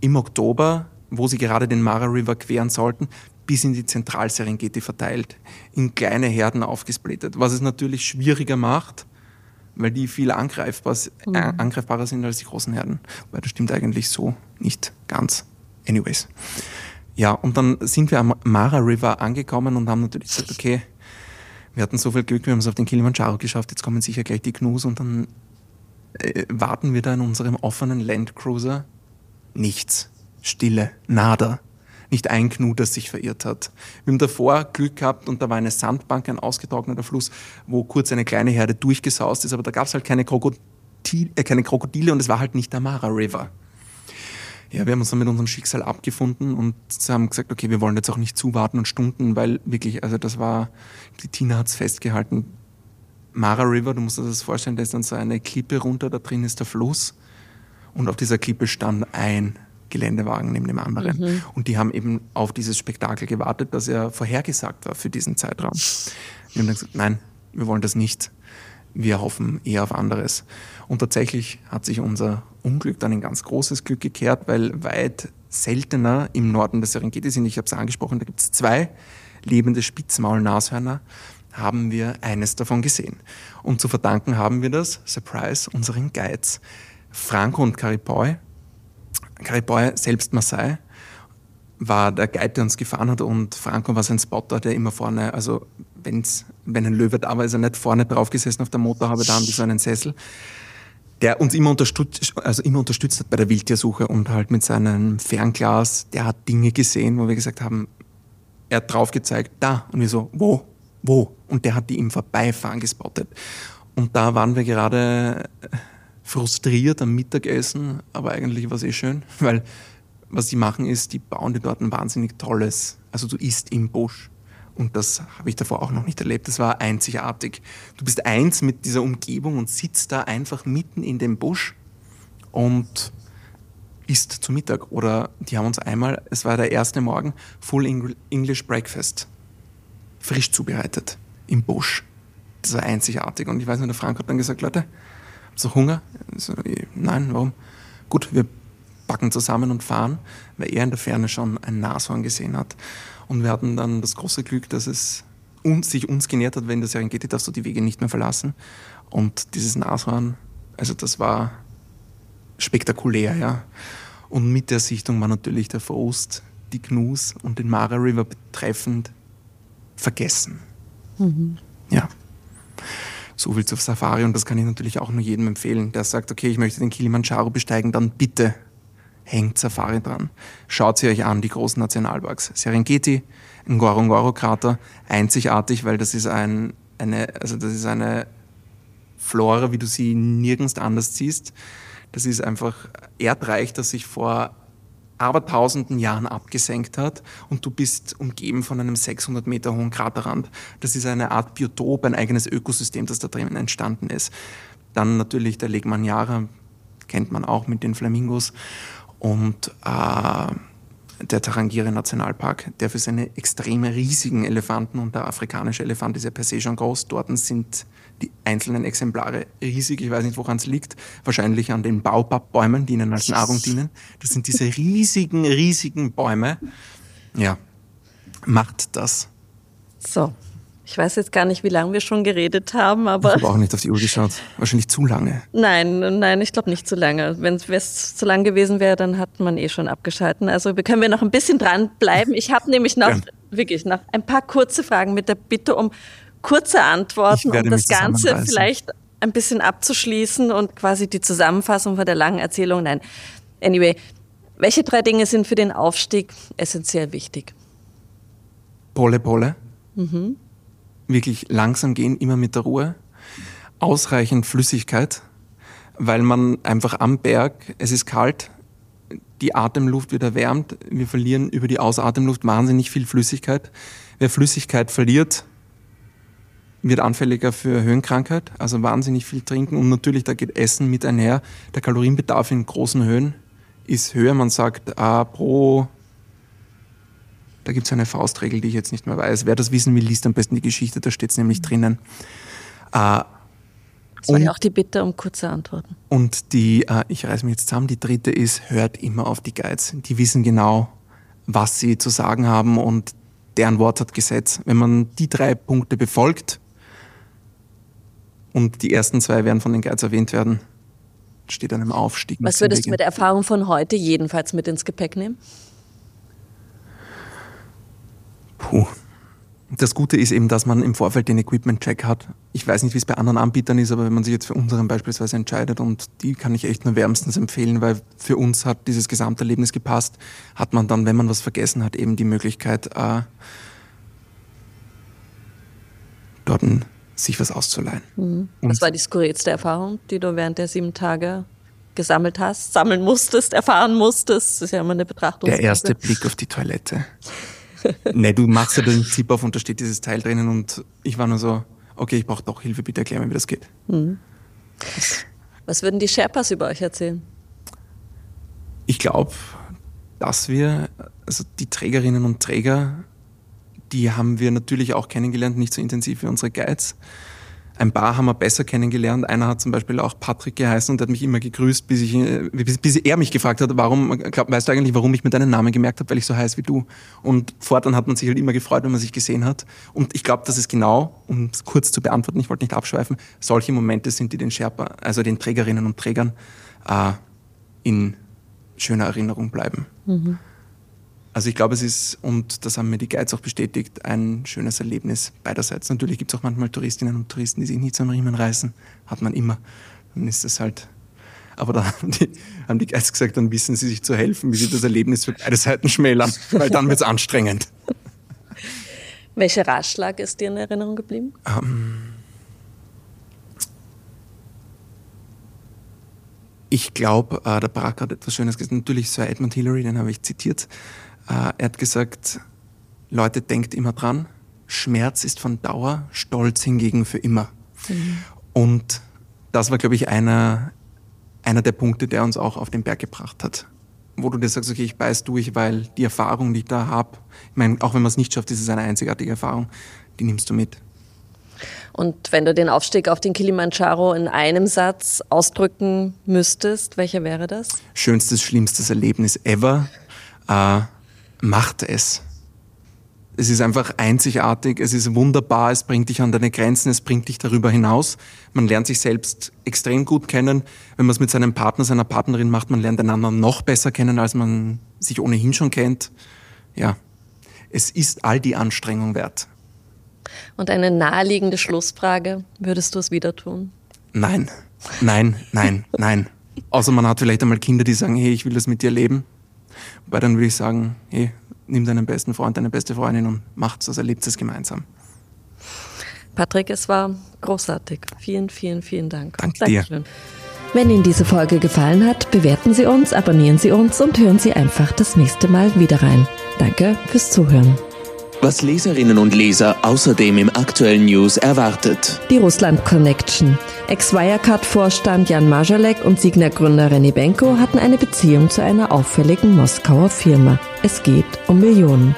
im Oktober, wo sie gerade den Mara River queren sollten, bis in die Zentralserengeti verteilt, in kleine Herden aufgesplittet, was es natürlich schwieriger macht, weil die viel angreifbar, mhm. äh, angreifbarer sind als die großen Herden. Weil das stimmt eigentlich so nicht ganz. Anyways. Ja, und dann sind wir am Mara River angekommen und haben natürlich gesagt, okay, wir hatten so viel Glück, wir haben es auf den Kilimanjaro geschafft, jetzt kommen sicher gleich die Gnus und dann äh, warten wir da in unserem offenen Landcruiser. Nichts. Stille. Nada nicht ein Knu, das sich verirrt hat. Wir haben davor Glück gehabt und da war eine Sandbank, ein ausgetrockneter Fluss, wo kurz eine kleine Herde durchgesaust ist, aber da gab es halt keine, Krokodil, äh, keine Krokodile und es war halt nicht der Mara River. Ja, wir haben uns dann mit unserem Schicksal abgefunden und haben gesagt, okay, wir wollen jetzt auch nicht zuwarten und stunden, weil wirklich, also das war, die Tina hat es festgehalten. Mara River, du musst dir das vorstellen, da ist dann so eine Klippe runter, da drin ist der Fluss und auf dieser Klippe stand ein Geländewagen neben dem anderen. Mhm. Und die haben eben auf dieses Spektakel gewartet, das ja vorhergesagt war für diesen Zeitraum. Wir haben dann gesagt, nein, wir wollen das nicht. Wir hoffen eher auf anderes. Und tatsächlich hat sich unser Unglück dann ein ganz großes Glück gekehrt, weil weit seltener im Norden des Serengeti sind, ich habe es angesprochen, da gibt es zwei lebende Spitzmaulnashörner, haben wir eines davon gesehen. Und zu verdanken haben wir das, Surprise, unseren Guides. Franco und Caripoi Cariboy, selbst Marseille, war der Guide, der uns gefahren hat und Franco war sein Spotter, der immer vorne, also wenn's, wenn ein Löwe da war, ist er nicht vorne drauf gesessen auf der Motorhaube, da haben die so einen Sessel, der uns immer unterstützt, also immer unterstützt hat bei der Wildtiersuche und halt mit seinem Fernglas, der hat Dinge gesehen, wo wir gesagt haben, er hat drauf gezeigt, da. Und wir so, wo? Wo? Und der hat die im Vorbeifahren gespottet. Und da waren wir gerade frustriert am Mittagessen, aber eigentlich war es eh schön, weil was die machen ist, die bauen dir dort ein wahnsinnig tolles, also du isst im Busch Und das habe ich davor auch noch nicht erlebt. Das war einzigartig. Du bist eins mit dieser Umgebung und sitzt da einfach mitten in dem Busch und isst zu Mittag. Oder die haben uns einmal, es war der erste Morgen, Full English Breakfast. Frisch zubereitet. Im Busch. Das war einzigartig. Und ich weiß nicht, der Frank hat dann gesagt, Leute, ihr Hunger? So, nein, warum? Gut, wir packen zusammen und fahren, weil er in der Ferne schon ein Nashorn gesehen hat. Und wir hatten dann das große Glück, dass es uns, sich uns genährt hat, wenn der Serengeti darfst du die Wege nicht mehr verlassen. Und dieses Nashorn, also das war spektakulär, ja. Und mit der Sichtung war natürlich der Frust, die Gnus und den Mara River betreffend vergessen. Mhm. Ja. So viel zur Safari und das kann ich natürlich auch nur jedem empfehlen, der sagt, okay, ich möchte den Kilimanjaro besteigen, dann bitte hängt Safari dran. Schaut sie euch an, die großen Nationalparks. Serengeti, Ngorongoro-Krater, einzigartig, weil das ist ein, eine, also das ist eine Flora, wie du sie nirgends anders siehst. Das ist einfach Erdreich, das sich vor abertausenden Jahren abgesenkt hat und du bist umgeben von einem 600 Meter hohen Kraterrand. Das ist eine Art Biotop, ein eigenes Ökosystem, das da drinnen entstanden ist. Dann natürlich der Legmaniara, kennt man auch mit den Flamingos und äh, der Tarangire Nationalpark, der für seine extrem riesigen Elefanten und der afrikanische Elefant ist ja per se schon groß. Dort sind die einzelnen Exemplare riesig. Ich weiß nicht, woran es liegt. Wahrscheinlich an den Baobab-Bäumen, die ihnen als Nahrung dienen. Das sind diese riesigen, riesigen Bäume. Ja, macht das. So, ich weiß jetzt gar nicht, wie lange wir schon geredet haben, aber. Ich habe auch nicht auf die Uhr geschaut. Wahrscheinlich zu lange. Nein, nein, ich glaube nicht zu lange. Wenn es zu lang gewesen wäre, dann hat man eh schon abgeschalten. Also können wir noch ein bisschen dranbleiben. Ich habe nämlich noch, ja. wirklich, noch ein paar kurze Fragen mit der Bitte um kurze Antworten, um das Ganze vielleicht ein bisschen abzuschließen und quasi die Zusammenfassung von der langen Erzählung. Nein. Anyway, welche drei Dinge sind für den Aufstieg essentiell wichtig? Pole, Pole. Mhm wirklich langsam gehen, immer mit der Ruhe, ausreichend Flüssigkeit, weil man einfach am Berg, es ist kalt, die Atemluft wird erwärmt, wir verlieren über die Ausatemluft wahnsinnig viel Flüssigkeit. Wer Flüssigkeit verliert, wird anfälliger für Höhenkrankheit, also wahnsinnig viel trinken und natürlich, da geht Essen mit einher. Der Kalorienbedarf in großen Höhen ist höher. Man sagt, äh, pro da gibt es eine Faustregel, die ich jetzt nicht mehr weiß. Wer das wissen will, liest am besten die Geschichte, da steht es nämlich drinnen. Äh, das war ja auch die Bitte um kurze Antworten. Und die, äh, ich reiße mich jetzt zusammen, die dritte ist, hört immer auf die Guides. Die wissen genau, was sie zu sagen haben und deren Wort hat Gesetz. Wenn man die drei Punkte befolgt und die ersten zwei werden von den Guides erwähnt werden, steht einem Aufstieg. Was würdest du mit der Erfahrung von heute jedenfalls mit ins Gepäck nehmen? Puh. Das Gute ist eben, dass man im Vorfeld den Equipment-Check hat. Ich weiß nicht, wie es bei anderen Anbietern ist, aber wenn man sich jetzt für unseren beispielsweise entscheidet, und die kann ich echt nur wärmstens empfehlen, weil für uns hat dieses Gesamterlebnis gepasst, hat man dann, wenn man was vergessen hat, eben die Möglichkeit, äh, dort sich was auszuleihen. Mhm. Was war die skurrilste Erfahrung, die du während der sieben Tage gesammelt hast, sammeln musstest, erfahren musstest? Das ist ja immer eine Betrachtung. Der erste Blick auf die Toilette. nee, du machst ja den Zip auf und da steht dieses Teil drinnen und ich war nur so, okay, ich brauche doch Hilfe, bitte erklär mir, wie das geht. Mhm. Was würden die Sherpas über euch erzählen? Ich glaube, dass wir, also die Trägerinnen und Träger, die haben wir natürlich auch kennengelernt, nicht so intensiv wie unsere Guides. Ein paar haben wir besser kennengelernt. Einer hat zum Beispiel auch Patrick geheißen und hat mich immer gegrüßt, bis, ich, bis, bis er mich gefragt hat, warum, glaub, weißt du eigentlich, warum ich mir deinen Namen gemerkt habe, weil ich so heiß wie du. Und fortan hat man sich halt immer gefreut, wenn man sich gesehen hat. Und ich glaube, dass es genau, um es kurz zu beantworten, ich wollte nicht abschweifen, solche Momente sind, die den Sherpa, also den Trägerinnen und Trägern äh, in schöner Erinnerung bleiben. Mhm. Also ich glaube, es ist, und das haben mir die Guides auch bestätigt, ein schönes Erlebnis beiderseits. Natürlich gibt es auch manchmal Touristinnen und Touristen, die sich nicht zum Riemen reißen. Hat man immer. Dann ist es halt. Aber da haben die, haben die Guides gesagt, dann wissen sie sich zu helfen, wie sie das Erlebnis für beide Seiten schmälern, weil dann wird es anstrengend. Welcher Ratschlag ist dir in Erinnerung geblieben? Um, ähm, ich glaube, äh, der Barack hat etwas Schönes gesagt. Natürlich Sir Edmund Hillary, den habe ich zitiert. Äh, er hat gesagt, Leute, denkt immer dran, Schmerz ist von Dauer, Stolz hingegen für immer. Mhm. Und das war, glaube ich, einer, einer der Punkte, der uns auch auf den Berg gebracht hat. Wo du dir sagst, okay, ich beiß durch, weil die Erfahrung, die ich da habe, ich meine, auch wenn man es nicht schafft, ist es eine einzigartige Erfahrung, die nimmst du mit. Und wenn du den Aufstieg auf den Kilimanjaro in einem Satz ausdrücken müsstest, welcher wäre das? Schönstes, schlimmstes Erlebnis ever. Äh, macht es. Es ist einfach einzigartig, es ist wunderbar, es bringt dich an deine Grenzen, es bringt dich darüber hinaus. Man lernt sich selbst extrem gut kennen. Wenn man es mit seinem Partner, seiner Partnerin macht, man lernt einander noch besser kennen, als man sich ohnehin schon kennt. Ja, es ist all die Anstrengung wert. Und eine naheliegende Schlussfrage, würdest du es wieder tun? Nein, nein, nein, nein. Außer man hat vielleicht einmal Kinder, die sagen, hey, ich will das mit dir leben. Wobei dann würde ich sagen, hey, nimm deinen besten Freund, deine beste Freundin und macht's, also erlebt es gemeinsam. Patrick, es war großartig. Vielen, vielen, vielen Dank. Danke Dankeschön. dir. Wenn Ihnen diese Folge gefallen hat, bewerten Sie uns, abonnieren Sie uns und hören Sie einfach das nächste Mal wieder rein. Danke fürs Zuhören. Was Leserinnen und Leser außerdem im aktuellen News erwartet. Die Russland Connection. Ex-Wirecard-Vorstand Jan Majalek und Signer-Gründer René Benko hatten eine Beziehung zu einer auffälligen Moskauer Firma. Es geht um Millionen.